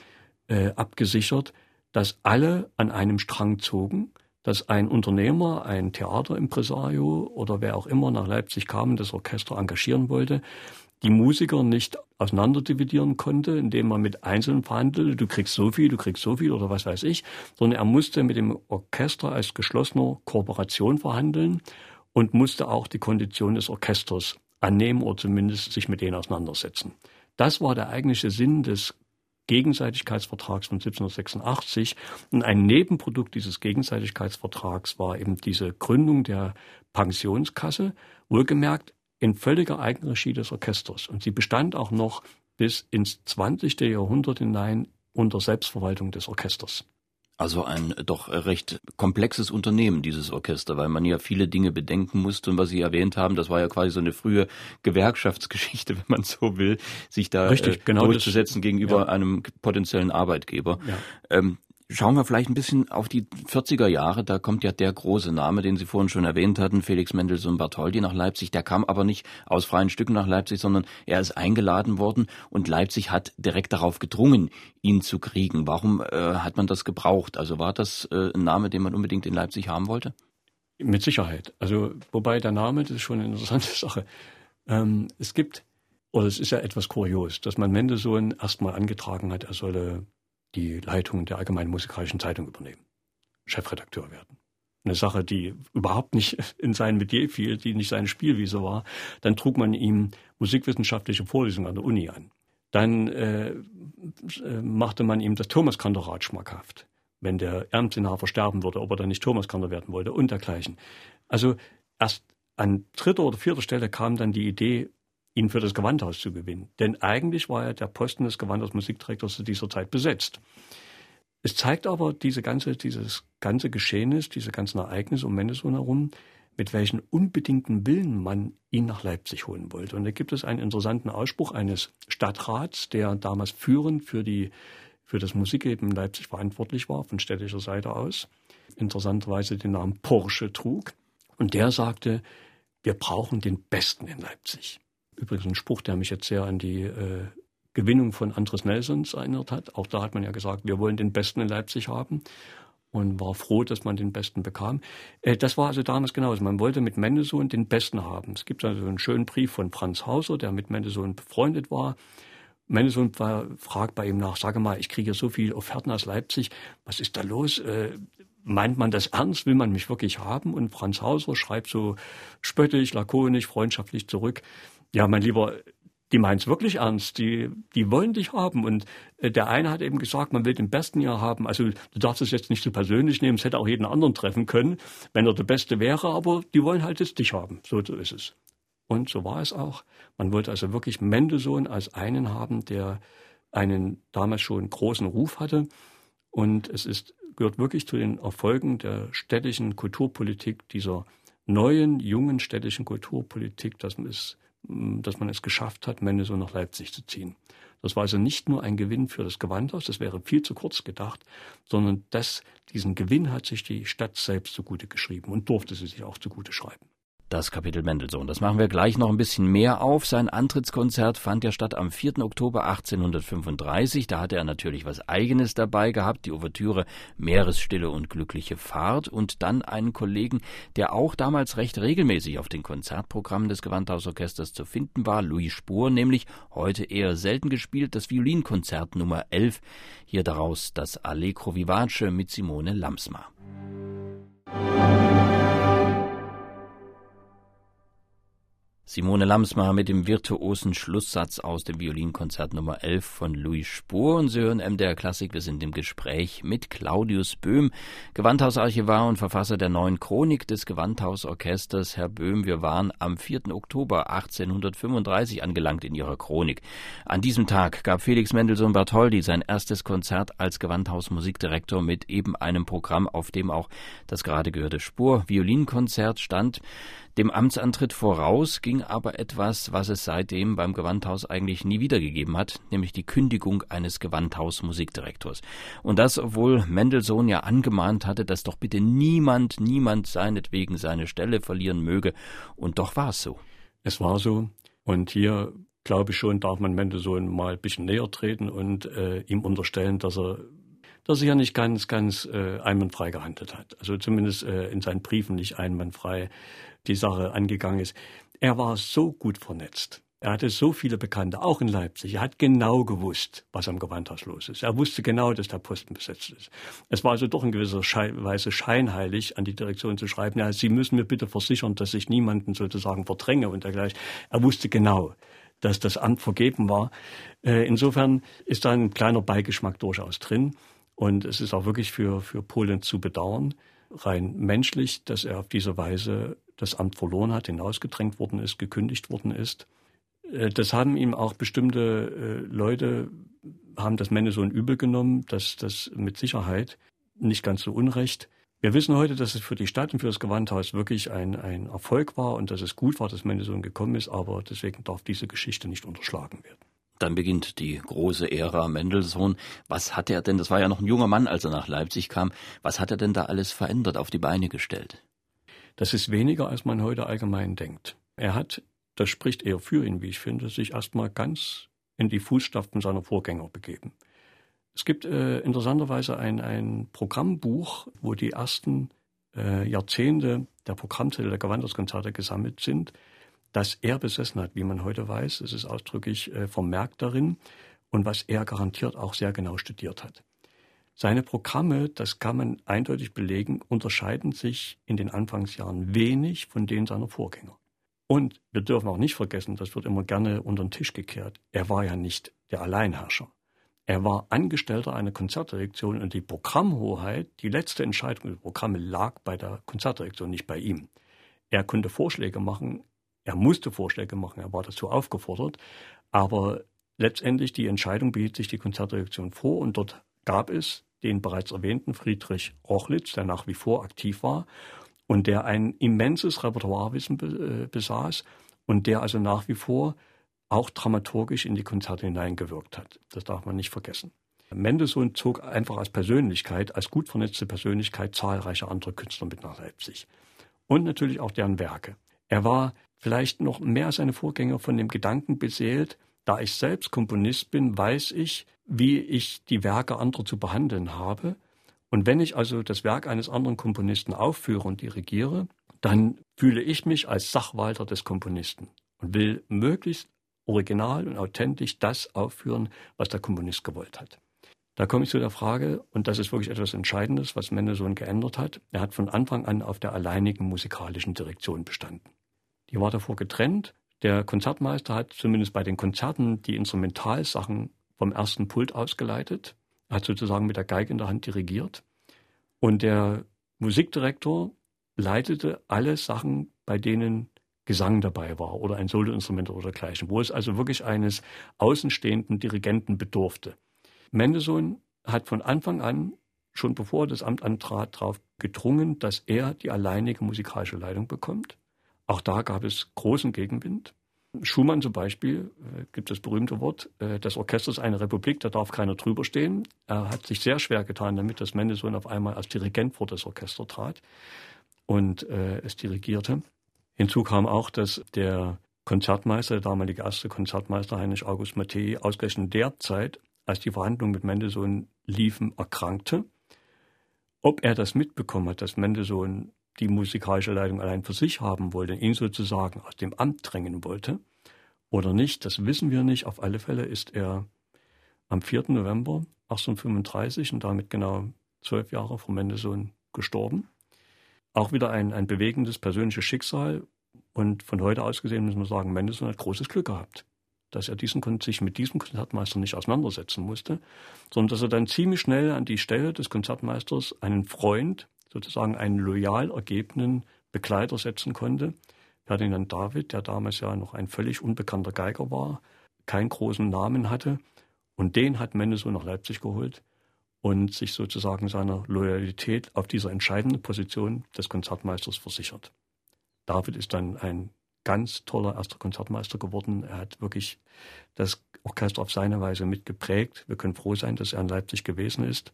[SPEAKER 2] äh, abgesichert, dass alle an einem Strang zogen dass ein Unternehmer, ein Theaterimpresario oder wer auch immer nach Leipzig kam und das Orchester engagieren wollte, die Musiker nicht auseinanderdividieren konnte, indem man mit Einzelnen verhandelte, du kriegst so viel, du kriegst so viel oder was weiß ich, sondern er musste mit dem Orchester als geschlossener Kooperation verhandeln und musste auch die Kondition des Orchesters annehmen oder zumindest sich mit denen auseinandersetzen. Das war der eigentliche Sinn des Gegenseitigkeitsvertrags von 1786. Und ein Nebenprodukt dieses Gegenseitigkeitsvertrags war eben diese Gründung der Pensionskasse, wohlgemerkt in völliger Eigenregie des Orchesters. Und sie bestand auch noch bis ins 20. Jahrhundert hinein unter Selbstverwaltung des Orchesters.
[SPEAKER 1] Also ein doch recht komplexes Unternehmen, dieses Orchester, weil man ja viele Dinge bedenken musste. Und was Sie erwähnt haben, das war ja quasi so eine frühe Gewerkschaftsgeschichte, wenn man so will, sich da Richtig, äh, genau durchzusetzen das, gegenüber ja. einem potenziellen Arbeitgeber. Ja. Ähm, Schauen wir vielleicht ein bisschen auf die 40er Jahre. Da kommt ja der große Name, den Sie vorhin schon erwähnt hatten, Felix Mendelssohn Bartholdy nach Leipzig. Der kam aber nicht aus freien Stücken nach Leipzig, sondern er ist eingeladen worden und Leipzig hat direkt darauf gedrungen, ihn zu kriegen. Warum äh, hat man das gebraucht? Also war das äh, ein Name, den man unbedingt in Leipzig haben wollte?
[SPEAKER 2] Mit Sicherheit. Also wobei der Name, das ist schon eine interessante Sache. Ähm, es gibt, oder es ist ja etwas kurios, dass man Mendelssohn erstmal angetragen hat, er solle die Leitung der Allgemeinen Musikalischen Zeitung übernehmen, Chefredakteur werden. Eine Sache, die überhaupt nicht in sein Metier fiel, die nicht seine Spielwiese war. Dann trug man ihm musikwissenschaftliche Vorlesungen an der Uni an. Dann äh, äh machte man ihm das Thomaskantorat schmackhaft, wenn der Ernstsenhafer sterben würde, ob er dann nicht Thomaskantor werden wollte und dergleichen. Also erst an dritter oder vierter Stelle kam dann die Idee, ihn für das Gewandhaus zu gewinnen. Denn eigentlich war ja der Posten des Gewandhaus zu dieser Zeit besetzt. Es zeigt aber diese ganze, dieses ganze Geschehnis, diese ganzen Ereignisse um Mendelssohn herum, mit welchen unbedingten Willen man ihn nach Leipzig holen wollte. Und da gibt es einen interessanten Ausspruch eines Stadtrats, der damals führend für die, für das Musikleben in Leipzig verantwortlich war, von städtischer Seite aus. Interessanterweise den Namen Porsche trug. Und der sagte, wir brauchen den Besten in Leipzig. Übrigens ein Spruch, der mich jetzt sehr an die äh, Gewinnung von Andres Nelsons erinnert hat. Auch da hat man ja gesagt, wir wollen den Besten in Leipzig haben und war froh, dass man den Besten bekam. Äh, das war also damals genauso. Man wollte mit Mendelssohn den Besten haben. Es gibt also einen schönen Brief von Franz Hauser, der mit Mendelssohn befreundet war. Mendelssohn war, fragt bei ihm nach, sage mal, ich kriege so viele Offerten aus Leipzig, was ist da los? Äh, meint man das ernst? Will man mich wirklich haben? Und Franz Hauser schreibt so spöttisch, lakonisch, freundschaftlich zurück ja, mein Lieber, die meinen es wirklich ernst, die, die wollen dich haben. Und äh, der eine hat eben gesagt, man will den Besten ja haben. Also du darfst es jetzt nicht so persönlich nehmen, es hätte auch jeden anderen treffen können, wenn er der Beste wäre, aber die wollen halt jetzt dich haben. So, so ist es. Und so war es auch. Man wollte also wirklich Mendelssohn als einen haben, der einen damals schon großen Ruf hatte. Und es ist, gehört wirklich zu den Erfolgen der städtischen Kulturpolitik, dieser neuen, jungen städtischen Kulturpolitik, dass es, dass man es geschafft hat, Mendelssohn nach Leipzig zu ziehen. Das war also nicht nur ein Gewinn für das Gewandhaus, das wäre viel zu kurz gedacht, sondern das, diesen Gewinn hat sich die Stadt selbst zugute geschrieben und durfte sie sich auch zugute schreiben
[SPEAKER 1] das Kapitel Mendelssohn. Das machen wir gleich noch ein bisschen mehr auf. Sein Antrittskonzert fand ja statt am 4. Oktober 1835. Da hatte er natürlich was Eigenes dabei gehabt, die Ouvertüre Meeresstille und glückliche Fahrt und dann einen Kollegen, der auch damals recht regelmäßig auf den Konzertprogrammen des Gewandhausorchesters zu finden war, Louis Spur, nämlich heute eher selten gespielt, das Violinkonzert Nummer 11. Hier daraus das Allegro Vivace mit Simone Lamsma. Simone Lamsmar mit dem virtuosen Schlusssatz aus dem Violinkonzert Nummer 11 von Louis Spohr und Sie hören MDR Klassik. Wir sind im Gespräch mit Claudius Böhm, Gewandhausarchivar und Verfasser der neuen Chronik des Gewandhausorchesters. Herr Böhm, wir waren am 4. Oktober 1835 angelangt in Ihrer Chronik. An diesem Tag gab Felix Mendelssohn Bartholdy sein erstes Konzert als Gewandhausmusikdirektor mit eben einem Programm, auf dem auch das gerade gehörte Spur Violinkonzert stand. Dem Amtsantritt voraus ging aber etwas, was es seitdem beim Gewandhaus eigentlich nie wiedergegeben hat, nämlich die Kündigung eines Gewandhaus-Musikdirektors. Und das, obwohl Mendelssohn ja angemahnt hatte, dass doch bitte niemand, niemand seinetwegen seine Stelle verlieren möge. Und doch war es so.
[SPEAKER 2] Es war so. Und hier glaube ich schon, darf man Mendelssohn mal ein bisschen näher treten und äh, ihm unterstellen, dass er dass er ja nicht ganz, ganz äh, einwandfrei gehandelt hat. Also zumindest äh, in seinen Briefen nicht einwandfrei die Sache angegangen ist. Er war so gut vernetzt. Er hatte so viele Bekannte, auch in Leipzig. Er hat genau gewusst, was am Gewandhaus los ist. Er wusste genau, dass der Posten besetzt ist. Es war also doch in gewisser Weise scheinheilig, an die Direktion zu schreiben, ja, Sie müssen mir bitte versichern, dass ich niemanden sozusagen verdränge und dergleichen. Er wusste genau, dass das Amt vergeben war. Äh, insofern ist da ein kleiner Beigeschmack durchaus drin. Und es ist auch wirklich für, für Polen zu bedauern, rein menschlich, dass er auf diese Weise das Amt verloren hat, hinausgedrängt worden ist, gekündigt worden ist. Äh, das haben ihm auch bestimmte äh, Leute, haben das Mendelssohn übel genommen, dass das mit Sicherheit nicht ganz so unrecht. Wir wissen heute, dass es für die Stadt und für das Gewandhaus wirklich ein, ein Erfolg war und dass es gut war, dass Mendelssohn gekommen ist, aber deswegen darf diese Geschichte nicht unterschlagen werden.
[SPEAKER 1] Dann beginnt die große Ära Mendelssohn. Was hat er denn, das war ja noch ein junger Mann, als er nach Leipzig kam, was hat er denn da alles verändert, auf die Beine gestellt?
[SPEAKER 2] Das ist weniger, als man heute allgemein denkt. Er hat, das spricht eher für ihn, wie ich finde, sich erstmal ganz in die Fußstapfen seiner Vorgänger begeben. Es gibt äh, interessanterweise ein, ein Programmbuch, wo die ersten äh, Jahrzehnte der Programmzettel der Gewandhauskonzerte gesammelt sind, das er besessen hat, wie man heute weiß. Es ist ausdrücklich äh, vermerkt darin und was er garantiert auch sehr genau studiert hat. Seine Programme, das kann man eindeutig belegen, unterscheiden sich in den Anfangsjahren wenig von denen seiner Vorgänger. Und wir dürfen auch nicht vergessen, das wird immer gerne unter den Tisch gekehrt, er war ja nicht der Alleinherrscher. Er war Angestellter einer Konzertdirektion und die Programmhoheit, die letzte Entscheidung über Programme lag bei der Konzertdirektion, nicht bei ihm. Er konnte Vorschläge machen, er musste Vorschläge machen, er war dazu aufgefordert, aber letztendlich die Entscheidung behielt sich die Konzertdirektion vor und dort gab es den bereits erwähnten Friedrich Rochlitz, der nach wie vor aktiv war und der ein immenses Repertoirewissen äh, besaß und der also nach wie vor auch dramaturgisch in die Konzerte hineingewirkt hat. Das darf man nicht vergessen. Mendelssohn zog einfach als Persönlichkeit, als gut vernetzte Persönlichkeit zahlreiche andere Künstler mit nach Leipzig. Und natürlich auch deren Werke. Er war vielleicht noch mehr als seine Vorgänger von dem Gedanken beseelt, da ich selbst Komponist bin, weiß ich, wie ich die Werke anderer zu behandeln habe. Und wenn ich also das Werk eines anderen Komponisten aufführe und dirigiere, dann fühle ich mich als Sachwalter des Komponisten und will möglichst original und authentisch das aufführen, was der Komponist gewollt hat. Da komme ich zu der Frage, und das ist wirklich etwas Entscheidendes, was Mendelssohn geändert hat. Er hat von Anfang an auf der alleinigen musikalischen Direktion bestanden. Die war davor getrennt der Konzertmeister hat zumindest bei den Konzerten die Instrumentalsachen vom ersten Pult ausgeleitet, hat sozusagen mit der Geige in der Hand dirigiert. Und der Musikdirektor leitete alle Sachen, bei denen Gesang dabei war oder ein Soloinstrument oder dergleichen, wo es also wirklich eines außenstehenden Dirigenten bedurfte. Mendelssohn hat von Anfang an, schon bevor er das Amt antrat, darauf gedrungen, dass er die alleinige musikalische Leitung bekommt. Auch da gab es großen Gegenwind. Schumann zum Beispiel, äh, gibt das berühmte Wort, äh, das Orchester ist eine Republik, da darf keiner drüber stehen. Er hat sich sehr schwer getan damit, dass Mendelssohn auf einmal als Dirigent vor das Orchester trat und äh, es dirigierte. Hinzu kam auch, dass der Konzertmeister, der damalige erste Konzertmeister Heinrich August Mattei, ausgerechnet in der Zeit, als die Verhandlungen mit Mendelssohn liefen, erkrankte. Ob er das mitbekommen hat, dass Mendelssohn die musikalische Leitung allein für sich haben wollte, ihn sozusagen aus dem Amt drängen wollte oder nicht, das wissen wir nicht. Auf alle Fälle ist er am 4. November 1835 und damit genau zwölf Jahre vor Mendelssohn gestorben. Auch wieder ein, ein bewegendes persönliches Schicksal. Und von heute aus gesehen müssen wir sagen, Mendelssohn hat großes Glück gehabt, dass er diesen, sich mit diesem Konzertmeister nicht auseinandersetzen musste, sondern dass er dann ziemlich schnell an die Stelle des Konzertmeisters einen Freund sozusagen einen loyal ergebenen Begleiter setzen konnte. Ferdinand David, der damals ja noch ein völlig unbekannter Geiger war, keinen großen Namen hatte. Und den hat Mendelssohn nach Leipzig geholt und sich sozusagen seiner Loyalität auf dieser entscheidenden Position des Konzertmeisters versichert. David ist dann ein ganz toller erster Konzertmeister geworden. Er hat wirklich das Orchester auf seine Weise mitgeprägt. Wir können froh sein, dass er in Leipzig gewesen ist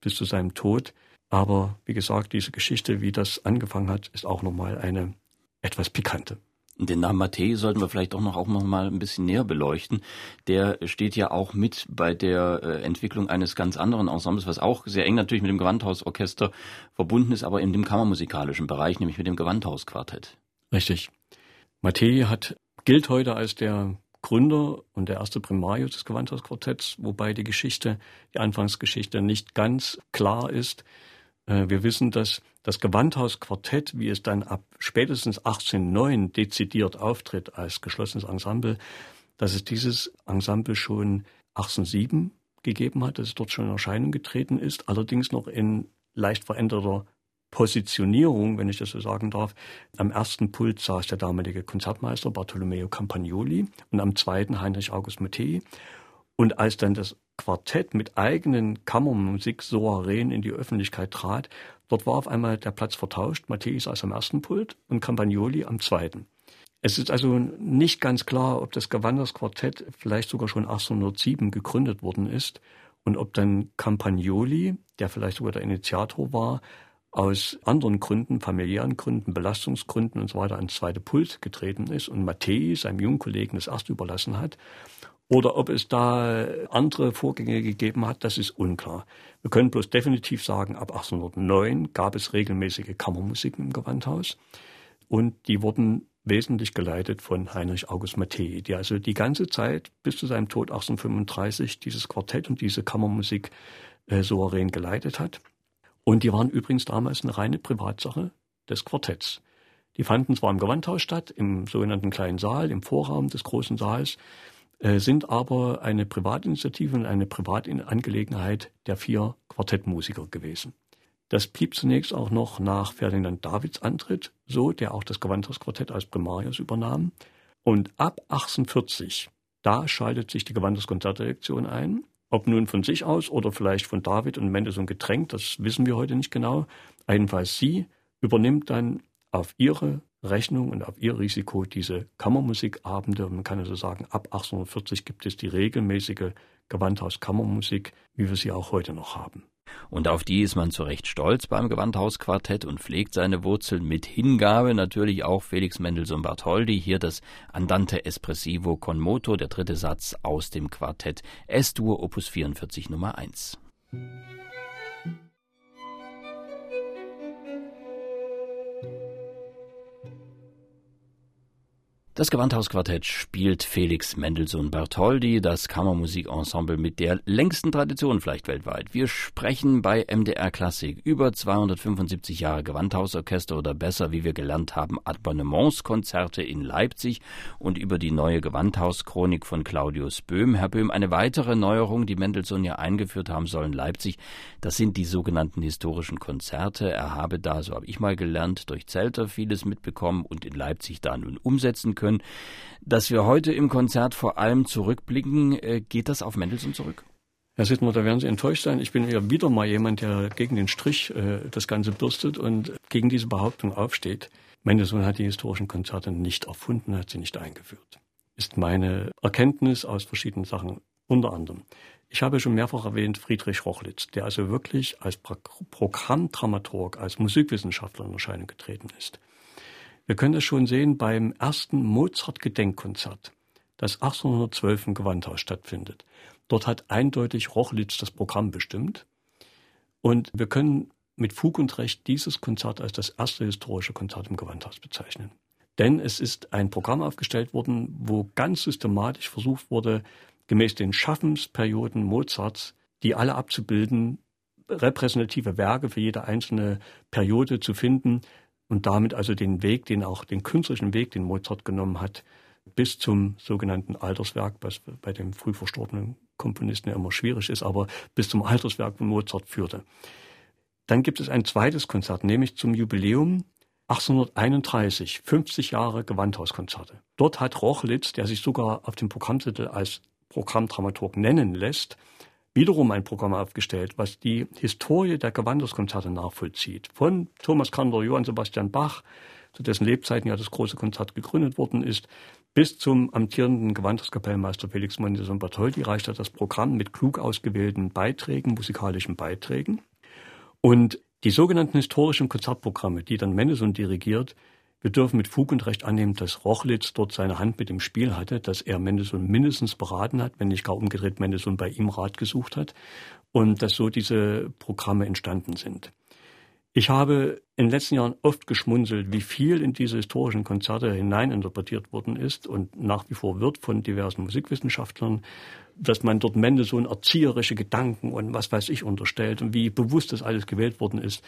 [SPEAKER 2] bis zu seinem Tod. Aber wie gesagt, diese Geschichte, wie das angefangen hat, ist auch nochmal eine etwas pikante.
[SPEAKER 1] Den Namen Mattei sollten wir vielleicht auch noch, auch noch mal ein bisschen näher beleuchten. Der steht ja auch mit bei der äh, Entwicklung eines ganz anderen Ensembles, was auch sehr eng natürlich mit dem Gewandhausorchester verbunden ist, aber in dem kammermusikalischen Bereich, nämlich mit dem Gewandhausquartett.
[SPEAKER 2] Richtig. Mattei hat, gilt heute als der Gründer und der erste Primarius des Gewandhausquartetts, wobei die Geschichte, die Anfangsgeschichte nicht ganz klar ist. Äh, wir wissen, dass das Gewandhausquartett, wie es dann ab spätestens 1809 dezidiert auftritt als geschlossenes Ensemble, dass es dieses Ensemble schon 1807 gegeben hat, dass es dort schon in Erscheinung getreten ist, allerdings noch in leicht veränderter Positionierung, wenn ich das so sagen darf. Am ersten Pult saß der damalige Konzertmeister Bartolomeo Campagnoli und am zweiten Heinrich August Mattei. Und als dann das Quartett mit eigenen Kammermusik-Soireen in die Öffentlichkeit trat, dort war auf einmal der Platz vertauscht. Mattei saß am ersten Pult und Campagnoli am zweiten. Es ist also nicht ganz klar, ob das Gewanders Quartett vielleicht sogar schon 1807 gegründet worden ist und ob dann Campagnoli, der vielleicht sogar der Initiator war, aus anderen Gründen, familiären Gründen, Belastungsgründen und so weiter ans zweite Pult getreten ist und Mattei seinem jungen Kollegen das erste überlassen hat oder ob es da andere Vorgänge gegeben hat, das ist unklar. Wir können bloß definitiv sagen, ab 1809 gab es regelmäßige Kammermusiken im Gewandhaus und die wurden wesentlich geleitet von Heinrich August Mattei, der also die ganze Zeit bis zu seinem Tod 1835 dieses Quartett und diese Kammermusik äh, souverän geleitet hat. Und die waren übrigens damals eine reine Privatsache des Quartetts. Die fanden zwar im Gewandhaus statt, im sogenannten kleinen Saal, im Vorraum des großen Saals, sind aber eine Privatinitiative und eine Privatangelegenheit der vier Quartettmusiker gewesen. Das blieb zunächst auch noch nach Ferdinand Davids Antritt so, der auch das Gewandhausquartett als Primarius übernahm. Und ab 1840, da schaltet sich die Gewandhauskonzertdirektion ein. Ob nun von sich aus oder vielleicht von David und Mendelssohn gedrängt, das wissen wir heute nicht genau. Jedenfalls sie übernimmt dann auf ihre Rechnung und auf ihr Risiko diese Kammermusikabende. Man kann also sagen, ab 1840 gibt es die regelmäßige Gewandhaus-Kammermusik, wie wir sie auch heute noch haben.
[SPEAKER 1] Und auf die ist man zu Recht stolz beim Gewandhausquartett und pflegt seine Wurzeln mit Hingabe. Natürlich auch Felix Mendelssohn Bartholdy. Hier das Andante Espressivo con Moto, der dritte Satz aus dem Quartett S-Dur Opus 44 Nummer 1. Das Gewandhausquartett spielt Felix Mendelssohn Bartholdy, das Kammermusikensemble mit der längsten Tradition vielleicht weltweit. Wir sprechen bei MDR Klassik über 275 Jahre Gewandhausorchester oder besser, wie wir gelernt haben, Abonnementskonzerte in Leipzig und über die neue Gewandhauschronik von Claudius Böhm. Herr Böhm, eine weitere Neuerung, die Mendelssohn ja eingeführt haben soll in Leipzig, das sind die sogenannten historischen Konzerte. Er habe da, so habe ich mal gelernt, durch Zelter vieles mitbekommen und in Leipzig da nun umsetzen können können. Dass wir heute im Konzert vor allem zurückblicken, äh, geht das auf Mendelssohn zurück?
[SPEAKER 2] Herr Sittner, da werden Sie enttäuscht sein. Ich bin ja wieder mal jemand, der gegen den Strich äh, das Ganze bürstet und gegen diese Behauptung aufsteht. Mendelssohn hat die historischen Konzerte nicht erfunden, hat sie nicht eingeführt. Ist meine Erkenntnis aus verschiedenen Sachen. Unter anderem. Ich habe schon mehrfach erwähnt Friedrich Rochlitz, der also wirklich als Programmdramaturg, als Musikwissenschaftler in Erscheinung getreten ist. Wir können das schon sehen beim ersten Mozart-Gedenkkonzert, das 1812 im Gewandhaus stattfindet. Dort hat eindeutig Rochlitz das Programm bestimmt. Und wir können mit Fug und Recht dieses Konzert als das erste historische Konzert im Gewandhaus bezeichnen. Denn es ist ein Programm aufgestellt worden, wo ganz systematisch versucht wurde, gemäß den Schaffensperioden Mozarts, die alle abzubilden, repräsentative Werke für jede einzelne Periode zu finden, und damit also den Weg, den auch den künstlerischen Weg, den Mozart genommen hat, bis zum sogenannten Alterswerk, was bei dem früh verstorbenen Komponisten ja immer schwierig ist, aber bis zum Alterswerk von Mozart führte. Dann gibt es ein zweites Konzert, nämlich zum Jubiläum 1831, 50 Jahre Gewandhauskonzerte. Dort hat Rochlitz, der sich sogar auf dem Programmtitel als Programmdramaturg nennen lässt, wiederum ein Programm aufgestellt, was die Historie der Gewandhauskonzerte nachvollzieht. Von Thomas Kander, Johann Sebastian Bach, zu dessen Lebzeiten ja das große Konzert gegründet worden ist, bis zum amtierenden Gewandhauskapellmeister Felix Mendelssohn Bartholdy reicht das Programm mit klug ausgewählten Beiträgen, musikalischen Beiträgen. Und die sogenannten historischen Konzertprogramme, die dann Mendelssohn dirigiert, wir dürfen mit Fug und Recht annehmen, dass Rochlitz dort seine Hand mit dem Spiel hatte, dass er Mendelssohn mindestens beraten hat, wenn nicht gar umgedreht Mendelssohn bei ihm Rat gesucht hat und dass so diese Programme entstanden sind. Ich habe in den letzten Jahren oft geschmunzelt, wie viel in diese historischen Konzerte hineininterpretiert worden ist und nach wie vor wird von diversen Musikwissenschaftlern, dass man dort Mendelssohn erzieherische Gedanken und was weiß ich unterstellt und wie bewusst das alles gewählt worden ist.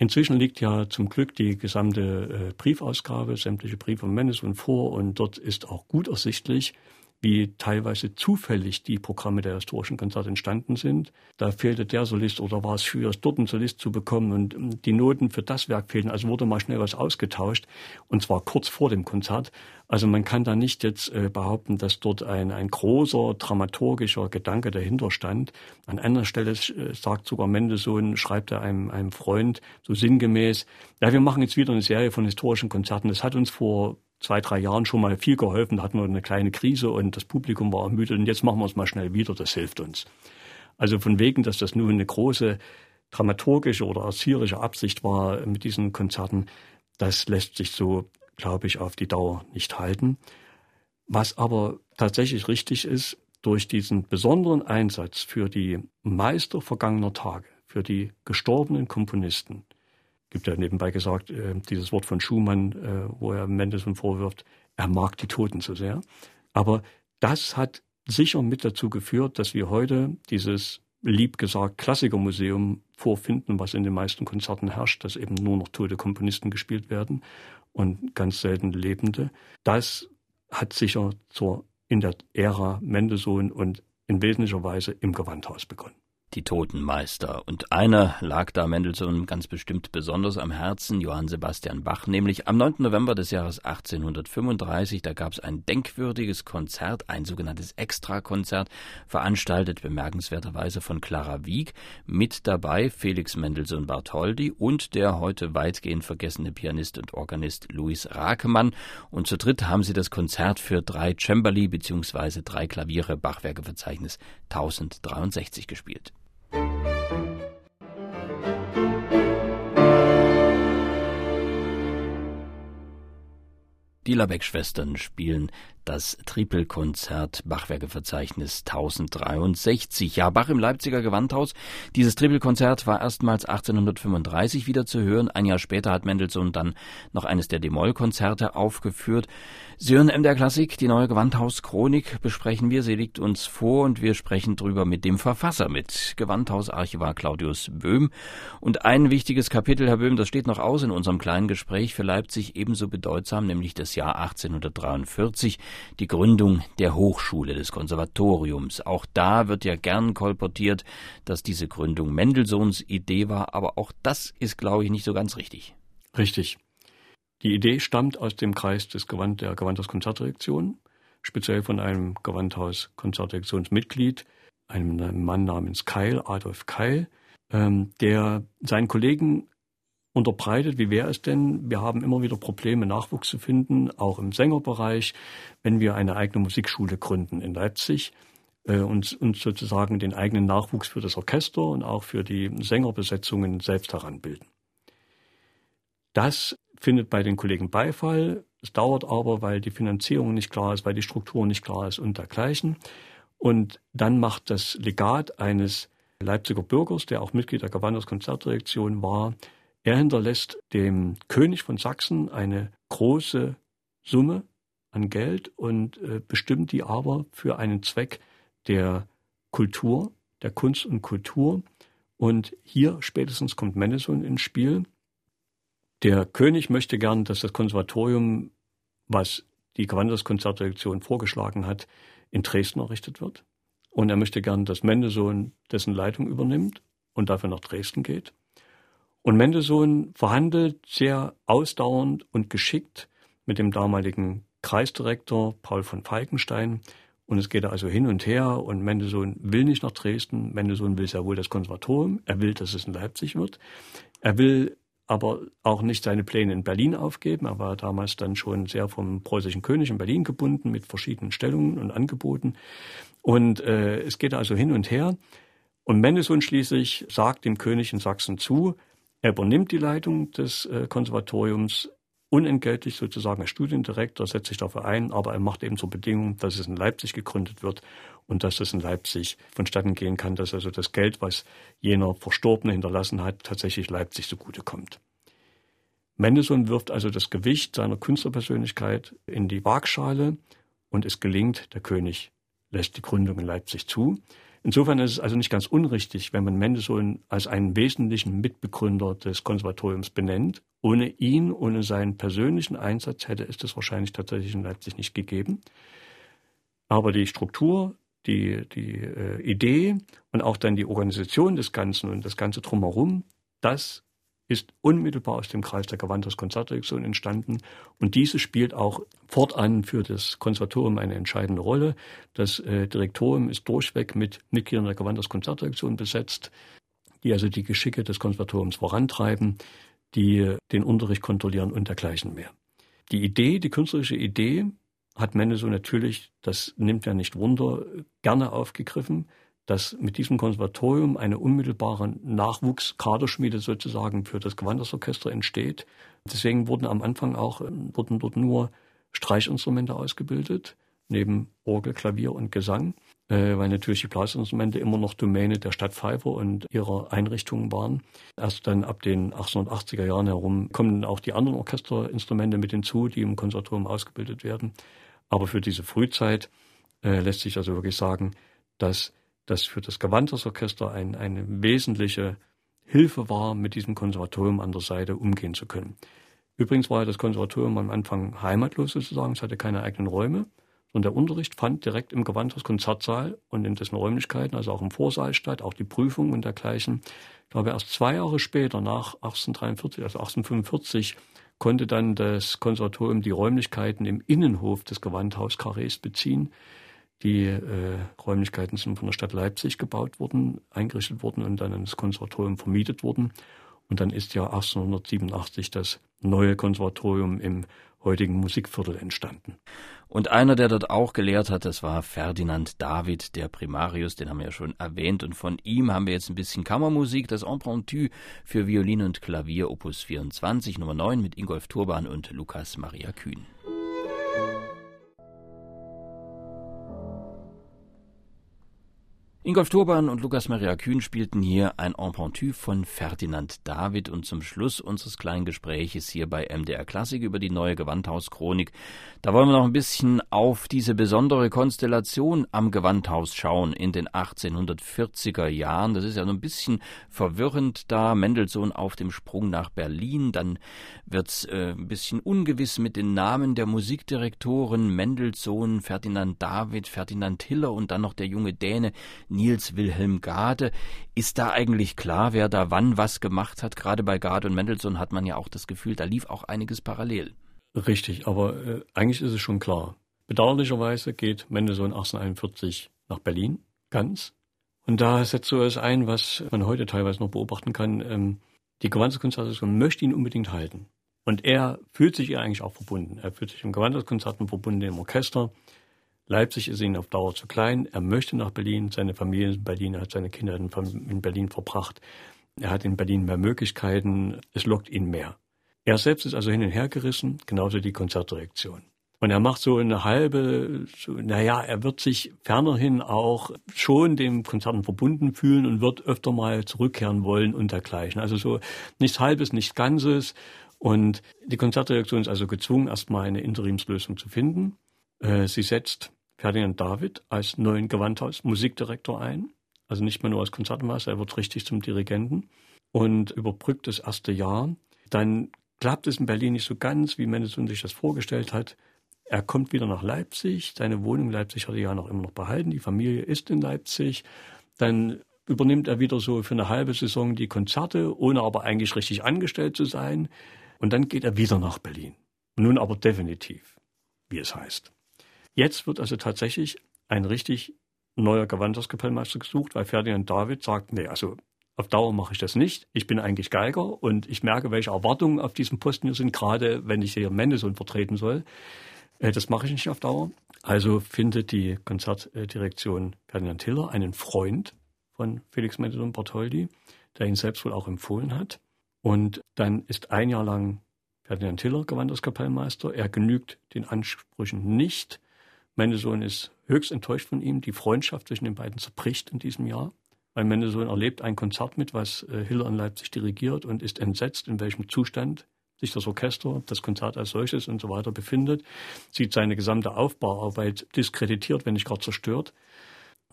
[SPEAKER 2] Inzwischen liegt ja zum Glück die gesamte äh, Briefausgabe, sämtliche Briefe von Mendelssohn vor und dort ist auch gut ersichtlich, wie teilweise zufällig die Programme der historischen Konzerte entstanden sind. Da fehlte der Solist oder war es schwierig, dort einen Solist zu bekommen und ähm, die Noten für das Werk fehlten. Also wurde mal schnell was ausgetauscht und zwar kurz vor dem Konzert. Also man kann da nicht jetzt äh, behaupten, dass dort ein, ein großer dramaturgischer Gedanke dahinter stand. An einer Stelle äh, sagt sogar Mendelssohn, schreibt er einem, einem Freund so sinngemäß, ja, wir machen jetzt wieder eine Serie von historischen Konzerten. Das hat uns vor zwei, drei Jahren schon mal viel geholfen. Da hatten wir eine kleine Krise und das Publikum war ermüdet und jetzt machen wir es mal schnell wieder. Das hilft uns. Also von wegen, dass das nur eine große dramaturgische oder erzieherische Absicht war mit diesen Konzerten, das lässt sich so, glaube ich, auf die Dauer nicht halten. Was aber tatsächlich richtig ist, durch diesen besonderen Einsatz für die Meister vergangener Tage, für die gestorbenen Komponisten, gibt ja nebenbei gesagt, äh, dieses Wort von Schumann, äh, wo er Mendelssohn vorwirft, er mag die Toten so sehr. Aber das hat sicher mit dazu geführt, dass wir heute dieses lieb gesagt Klassikermuseum vorfinden, was in den meisten Konzerten herrscht, dass eben nur noch tote Komponisten gespielt werden und ganz selten lebende. Das hat sicher zur, in der Ära Mendelssohn und in wesentlicher Weise im Gewandhaus begonnen
[SPEAKER 1] die Totenmeister. Und einer lag da Mendelssohn ganz bestimmt besonders am Herzen, Johann Sebastian Bach, nämlich am 9. November des Jahres 1835. Da gab es ein denkwürdiges Konzert, ein sogenanntes Extrakonzert, veranstaltet bemerkenswerterweise von Clara Wieck. Mit dabei Felix Mendelssohn Bartholdy und der heute weitgehend vergessene Pianist und Organist Louis Rakemann. Und zu dritt haben sie das Konzert für drei Cembali bzw. drei Klaviere Bachwerkeverzeichnis 1063 gespielt. Die Labeck-Schwestern spielen das Tripelkonzert Bachwerkeverzeichnis 1063. Ja, Bach im Leipziger Gewandhaus. Dieses Tripelkonzert war erstmals 1835 wieder zu hören. Ein Jahr später hat Mendelssohn dann noch eines der D-Moll-Konzerte aufgeführt. Sie hören MDR Klassik, die neue Gewandhauschronik besprechen wir. Sie liegt uns vor und wir sprechen drüber mit dem Verfasser, mit Gewandhausarchivar Claudius Böhm. Und ein wichtiges Kapitel, Herr Böhm, das steht noch aus in unserem kleinen Gespräch, für Leipzig ebenso bedeutsam, nämlich das Jahr 1843, die Gründung der Hochschule des Konservatoriums. Auch da wird ja gern kolportiert, dass diese Gründung Mendelssohns Idee war, aber auch das ist, glaube ich, nicht so ganz richtig.
[SPEAKER 2] Richtig. Die Idee stammt aus dem Kreis des Gewand, der Gewandhaus-Konzertdirektion, speziell von einem Gewandhaus-Konzertdirektionsmitglied, einem Mann namens Keil, Adolf Keil, ähm, der seinen Kollegen unterbreitet, wie wäre es denn? Wir haben immer wieder Probleme, Nachwuchs zu finden, auch im Sängerbereich, wenn wir eine eigene Musikschule gründen in Leipzig äh, und uns sozusagen den eigenen Nachwuchs für das Orchester und auch für die Sängerbesetzungen selbst heranbilden. Das findet bei den Kollegen Beifall. Es dauert aber, weil die Finanzierung nicht klar ist, weil die Struktur nicht klar ist und dergleichen. Und dann macht das Legat eines Leipziger Bürgers, der auch Mitglied der Gewanders Konzertdirektion war, er hinterlässt dem König von Sachsen eine große Summe an Geld und äh, bestimmt die aber für einen Zweck der Kultur, der Kunst und Kultur. Und hier spätestens kommt Mendelssohn ins Spiel, der König möchte gern, dass das Konservatorium, was die Gewandhauskonzertdirektion vorgeschlagen hat, in Dresden errichtet wird. Und er möchte gern, dass Mendelssohn dessen Leitung übernimmt und dafür nach Dresden geht. Und Mendelssohn verhandelt sehr ausdauernd und geschickt mit dem damaligen Kreisdirektor Paul von Falkenstein. Und es geht also hin und her und Mendelssohn will nicht nach Dresden. Mendelssohn will sehr wohl das Konservatorium. Er will, dass es in Leipzig wird. Er will aber auch nicht seine Pläne in Berlin aufgeben. Er war damals dann schon sehr vom preußischen König in Berlin gebunden mit verschiedenen Stellungen und Angeboten. Und äh, es geht also hin und her. Und Mendelssohn schließlich sagt dem König in Sachsen zu, er übernimmt die Leitung des äh, Konservatoriums unentgeltlich sozusagen als Studiendirektor, setzt sich dafür ein, aber er macht eben zur Bedingung, dass es in Leipzig gegründet wird und dass es in Leipzig vonstatten gehen kann, dass also das Geld, was jener Verstorbene hinterlassen hat, tatsächlich Leipzig zugutekommt. Mendelssohn wirft also das Gewicht seiner Künstlerpersönlichkeit in die Waagschale und es gelingt, der König lässt die Gründung in Leipzig zu. Insofern ist es also nicht ganz unrichtig, wenn man Mendelssohn als einen wesentlichen Mitbegründer des Konservatoriums benennt. Ohne ihn, ohne seinen persönlichen Einsatz hätte es das wahrscheinlich tatsächlich in Leipzig nicht gegeben. Aber die Struktur, die, die äh, Idee und auch dann die Organisation des Ganzen und das Ganze drumherum, das ist unmittelbar aus dem Kreis der Gewandhaus Konzertdirektion entstanden. Und diese spielt auch fortan für das Konservatorium eine entscheidende Rolle. Das äh, Direktorium ist durchweg mit Mitgliedern der Gewandhaus Konzertdirektion besetzt, die also die Geschicke des Konservatoriums vorantreiben, die den Unterricht kontrollieren und dergleichen mehr. Die Idee, die künstlerische Idee hat Mendelssohn natürlich, das nimmt ja nicht Wunder, gerne aufgegriffen dass mit diesem Konservatorium eine unmittelbare Nachwuchskaderschmiede sozusagen für das Gewandhausorchester entsteht. Deswegen wurden am Anfang auch wurden dort nur Streichinstrumente ausgebildet, neben Orgel, Klavier und Gesang, äh, weil natürlich die Blasinstrumente immer noch Domäne der Stadt Pfeiffer und ihrer Einrichtungen waren. Erst dann ab den 1880er Jahren herum kommen auch die anderen Orchesterinstrumente mit hinzu, die im Konservatorium ausgebildet werden. Aber für diese Frühzeit äh, lässt sich also wirklich sagen, dass das für das Gewandhausorchester ein, eine wesentliche Hilfe war, mit diesem Konservatorium an der Seite umgehen zu können. Übrigens war das Konservatorium am Anfang heimatlos sozusagen, es hatte keine eigenen Räume, sondern der Unterricht fand direkt im Gewandhaus-Konzertsaal und in dessen Räumlichkeiten, also auch im Vorsaal statt, auch die Prüfung und dergleichen. Ich glaube, erst zwei Jahre später, nach 1843, also 1845, konnte dann das Konservatorium die Räumlichkeiten im Innenhof des Gewandhauskarrees beziehen. Die äh, Räumlichkeiten sind von der Stadt Leipzig gebaut worden, eingerichtet worden und dann ins Konservatorium vermietet worden. Und dann ist ja 1887 das neue Konservatorium im heutigen Musikviertel entstanden.
[SPEAKER 1] Und einer, der dort auch gelehrt hat, das war Ferdinand David, der Primarius, den haben wir ja schon erwähnt. Und von ihm haben wir jetzt ein bisschen Kammermusik, das Impromptu für Violin und Klavier, Opus 24, Nummer 9 mit Ingolf Turban und Lukas Maria Kühn. Ingolf Turban und Lukas Maria Kühn spielten hier ein Empentu von Ferdinand David und zum Schluss unseres kleinen Gespräches hier bei MDR Klassik über die neue Gewandhauschronik. Da wollen wir noch ein bisschen auf diese besondere Konstellation am Gewandhaus schauen in den 1840er Jahren. Das ist ja so ein bisschen verwirrend da. Mendelssohn auf dem Sprung nach Berlin. Dann wird's äh, ein bisschen ungewiss mit den Namen der Musikdirektoren. Mendelssohn, Ferdinand David, Ferdinand Hiller und dann noch der junge Däne Nils Wilhelm Gade. Ist da eigentlich klar, wer da wann was gemacht hat? Gerade bei Gade und Mendelssohn hat man ja auch das Gefühl, da lief auch einiges parallel.
[SPEAKER 2] Richtig, aber äh, eigentlich ist es schon klar. Bedauerlicherweise geht Mendelssohn 1841 nach Berlin, ganz. Und da setzt so etwas ein, was man heute teilweise noch beobachten kann. Ähm, die Gewandhauskonzertation möchte ihn unbedingt halten. Und er fühlt sich ihr eigentlich auch verbunden. Er fühlt sich im Gewandhauskonzerten verbunden, im Orchester. Leipzig ist ihm auf Dauer zu klein. Er möchte nach Berlin. Seine Familie ist in Berlin. Er hat seine Kinder in Berlin verbracht. Er hat in Berlin mehr Möglichkeiten. Es lockt ihn mehr. Er selbst ist also hin und her gerissen, genauso die Konzertdirektion. Und er macht so eine halbe, so, naja, er wird sich fernerhin auch schon dem Konzerten verbunden fühlen und wird öfter mal zurückkehren wollen und dergleichen. Also so nichts Halbes, nichts Ganzes. Und die Konzertdirektion ist also gezwungen, erstmal eine Interimslösung zu finden. Äh, sie setzt Ferdinand David als neuen Gewandhaus Musikdirektor ein. Also nicht mehr nur als Konzertmeister, er wird richtig zum Dirigenten und überbrückt das erste Jahr. Dann klappt es in Berlin nicht so ganz, wie Mendelssohn sich das vorgestellt hat. Er kommt wieder nach Leipzig. Seine Wohnung in Leipzig hat er ja noch immer noch behalten. Die Familie ist in Leipzig. Dann übernimmt er wieder so für eine halbe Saison die Konzerte, ohne aber eigentlich richtig angestellt zu sein. Und dann geht er wieder nach Berlin. Nun aber definitiv, wie es heißt. Jetzt wird also tatsächlich ein richtig neuer Gewandhauskapellmeister gesucht, weil Ferdinand David sagt, nee, also auf Dauer mache ich das nicht. Ich bin eigentlich Geiger und ich merke, welche Erwartungen auf diesem Posten hier sind, gerade wenn ich hier Mendelssohn vertreten soll. Äh, das mache ich nicht auf Dauer. Also findet die Konzertdirektion Ferdinand Hiller einen Freund von Felix Mendelssohn Bartholdy, der ihn selbst wohl auch empfohlen hat. Und dann ist ein Jahr lang Ferdinand Hiller Gewandhauskapellmeister. Er genügt den Ansprüchen nicht. Mendelssohn ist höchst enttäuscht von ihm. Die Freundschaft zwischen den beiden zerbricht in diesem Jahr. Weil Mendelssohn erlebt ein Konzert mit, was äh, Hiller in Leipzig dirigiert und ist entsetzt, in welchem Zustand sich das Orchester, das Konzert als solches und so weiter befindet, sieht seine gesamte Aufbauarbeit diskreditiert, wenn nicht gar zerstört.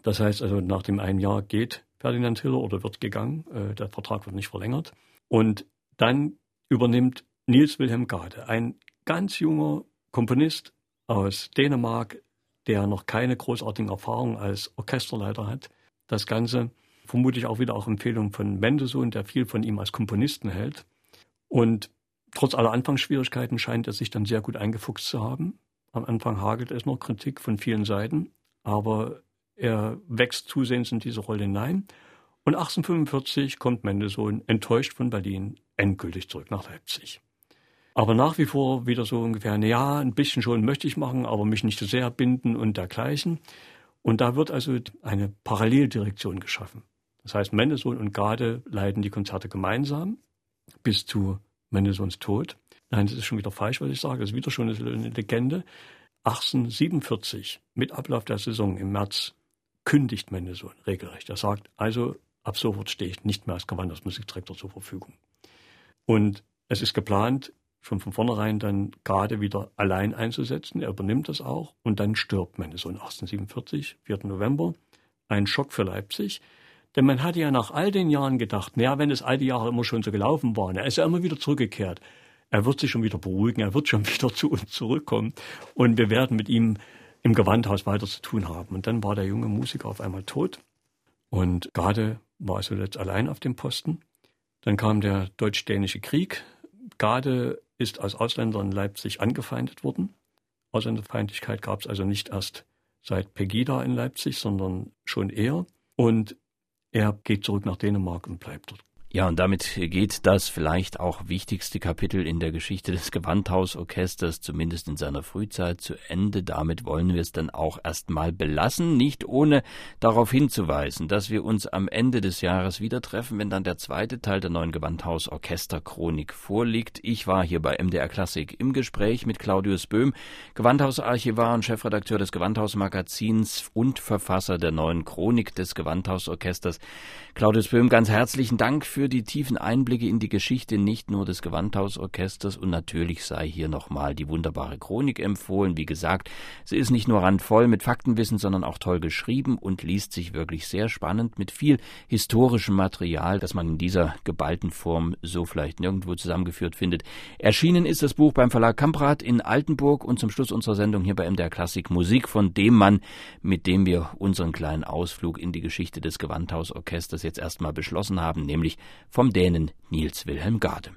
[SPEAKER 2] Das heißt also, nach dem einen Jahr geht Ferdinand Hiller oder wird gegangen, äh, der Vertrag wird nicht verlängert. Und dann übernimmt Nils Wilhelm Gade, ein ganz junger Komponist aus Dänemark, der noch keine großartigen Erfahrungen als Orchesterleiter hat. Das Ganze vermutlich auch wieder auch Empfehlung von Mendelssohn, der viel von ihm als Komponisten hält. Und trotz aller Anfangsschwierigkeiten scheint er sich dann sehr gut eingefuchst zu haben. Am Anfang hagelt es noch Kritik von vielen Seiten, aber er wächst zusehends in diese Rolle hinein. Und 1845 kommt Mendelssohn enttäuscht von Berlin endgültig zurück nach Leipzig. Aber nach wie vor wieder so ungefähr, ja, ein bisschen schon möchte ich machen, aber mich nicht so sehr binden und dergleichen. Und da wird also eine Paralleldirektion geschaffen. Das heißt, Mendelssohn und Gade leiten die Konzerte gemeinsam bis zu Mendelssohns Tod. Nein, das ist schon wieder falsch, was ich sage. Das ist wieder schon eine Legende. 1847, mit Ablauf der Saison im März, kündigt Mendelssohn regelrecht. Er sagt, also ab sofort stehe ich nicht mehr als Gewandhausmusikdirektor zur Verfügung. Und es ist geplant, schon von vornherein dann gerade wieder allein einzusetzen. Er übernimmt das auch und dann stirbt Mendelssohn 1847, 4. November. Ein Schock für Leipzig. Denn man hatte ja nach all den Jahren gedacht, naja, wenn es all die Jahre immer schon so gelaufen war, er ist ja immer wieder zurückgekehrt. Er wird sich schon wieder beruhigen, er wird schon wieder zu uns zurückkommen und wir werden mit ihm im Gewandhaus weiter zu tun haben. Und dann war der junge Musiker auf einmal tot und Gade war also jetzt allein auf dem Posten. Dann kam der deutsch-dänische Krieg. Gade ist als Ausländer in Leipzig angefeindet worden. Ausländerfeindlichkeit gab es also nicht erst seit Pegida in Leipzig, sondern schon eher. Und er geht zurück nach Dänemark und bleibt dort.
[SPEAKER 1] Ja, und damit geht das vielleicht auch wichtigste Kapitel in der Geschichte des Gewandhausorchesters, zumindest in seiner Frühzeit, zu Ende. Damit wollen wir es dann auch erstmal belassen, nicht ohne darauf hinzuweisen, dass wir uns am Ende des Jahres wieder treffen, wenn dann der zweite Teil der neuen Gewandhausorchesterchronik vorliegt. Ich war hier bei MDR Klassik im Gespräch mit Claudius Böhm, Gewandhausarchivar und Chefredakteur des Gewandhausmagazins und Verfasser der neuen Chronik des Gewandhausorchesters. Claudius Böhm, ganz herzlichen Dank für die tiefen Einblicke in die Geschichte nicht nur des Gewandhausorchesters und natürlich sei hier nochmal die wunderbare Chronik empfohlen. Wie gesagt, sie ist nicht nur randvoll mit Faktenwissen, sondern auch toll geschrieben und liest sich wirklich sehr spannend mit viel historischem Material, das man in dieser geballten Form so vielleicht nirgendwo zusammengeführt findet. Erschienen ist das Buch beim Verlag Kamprad in Altenburg und zum Schluss unserer Sendung hier bei MDR Klassik Musik von dem Mann, mit dem wir unseren kleinen Ausflug in die Geschichte des Gewandhausorchesters jetzt erstmal beschlossen haben, nämlich vom Dänen Niels Wilhelm Gade.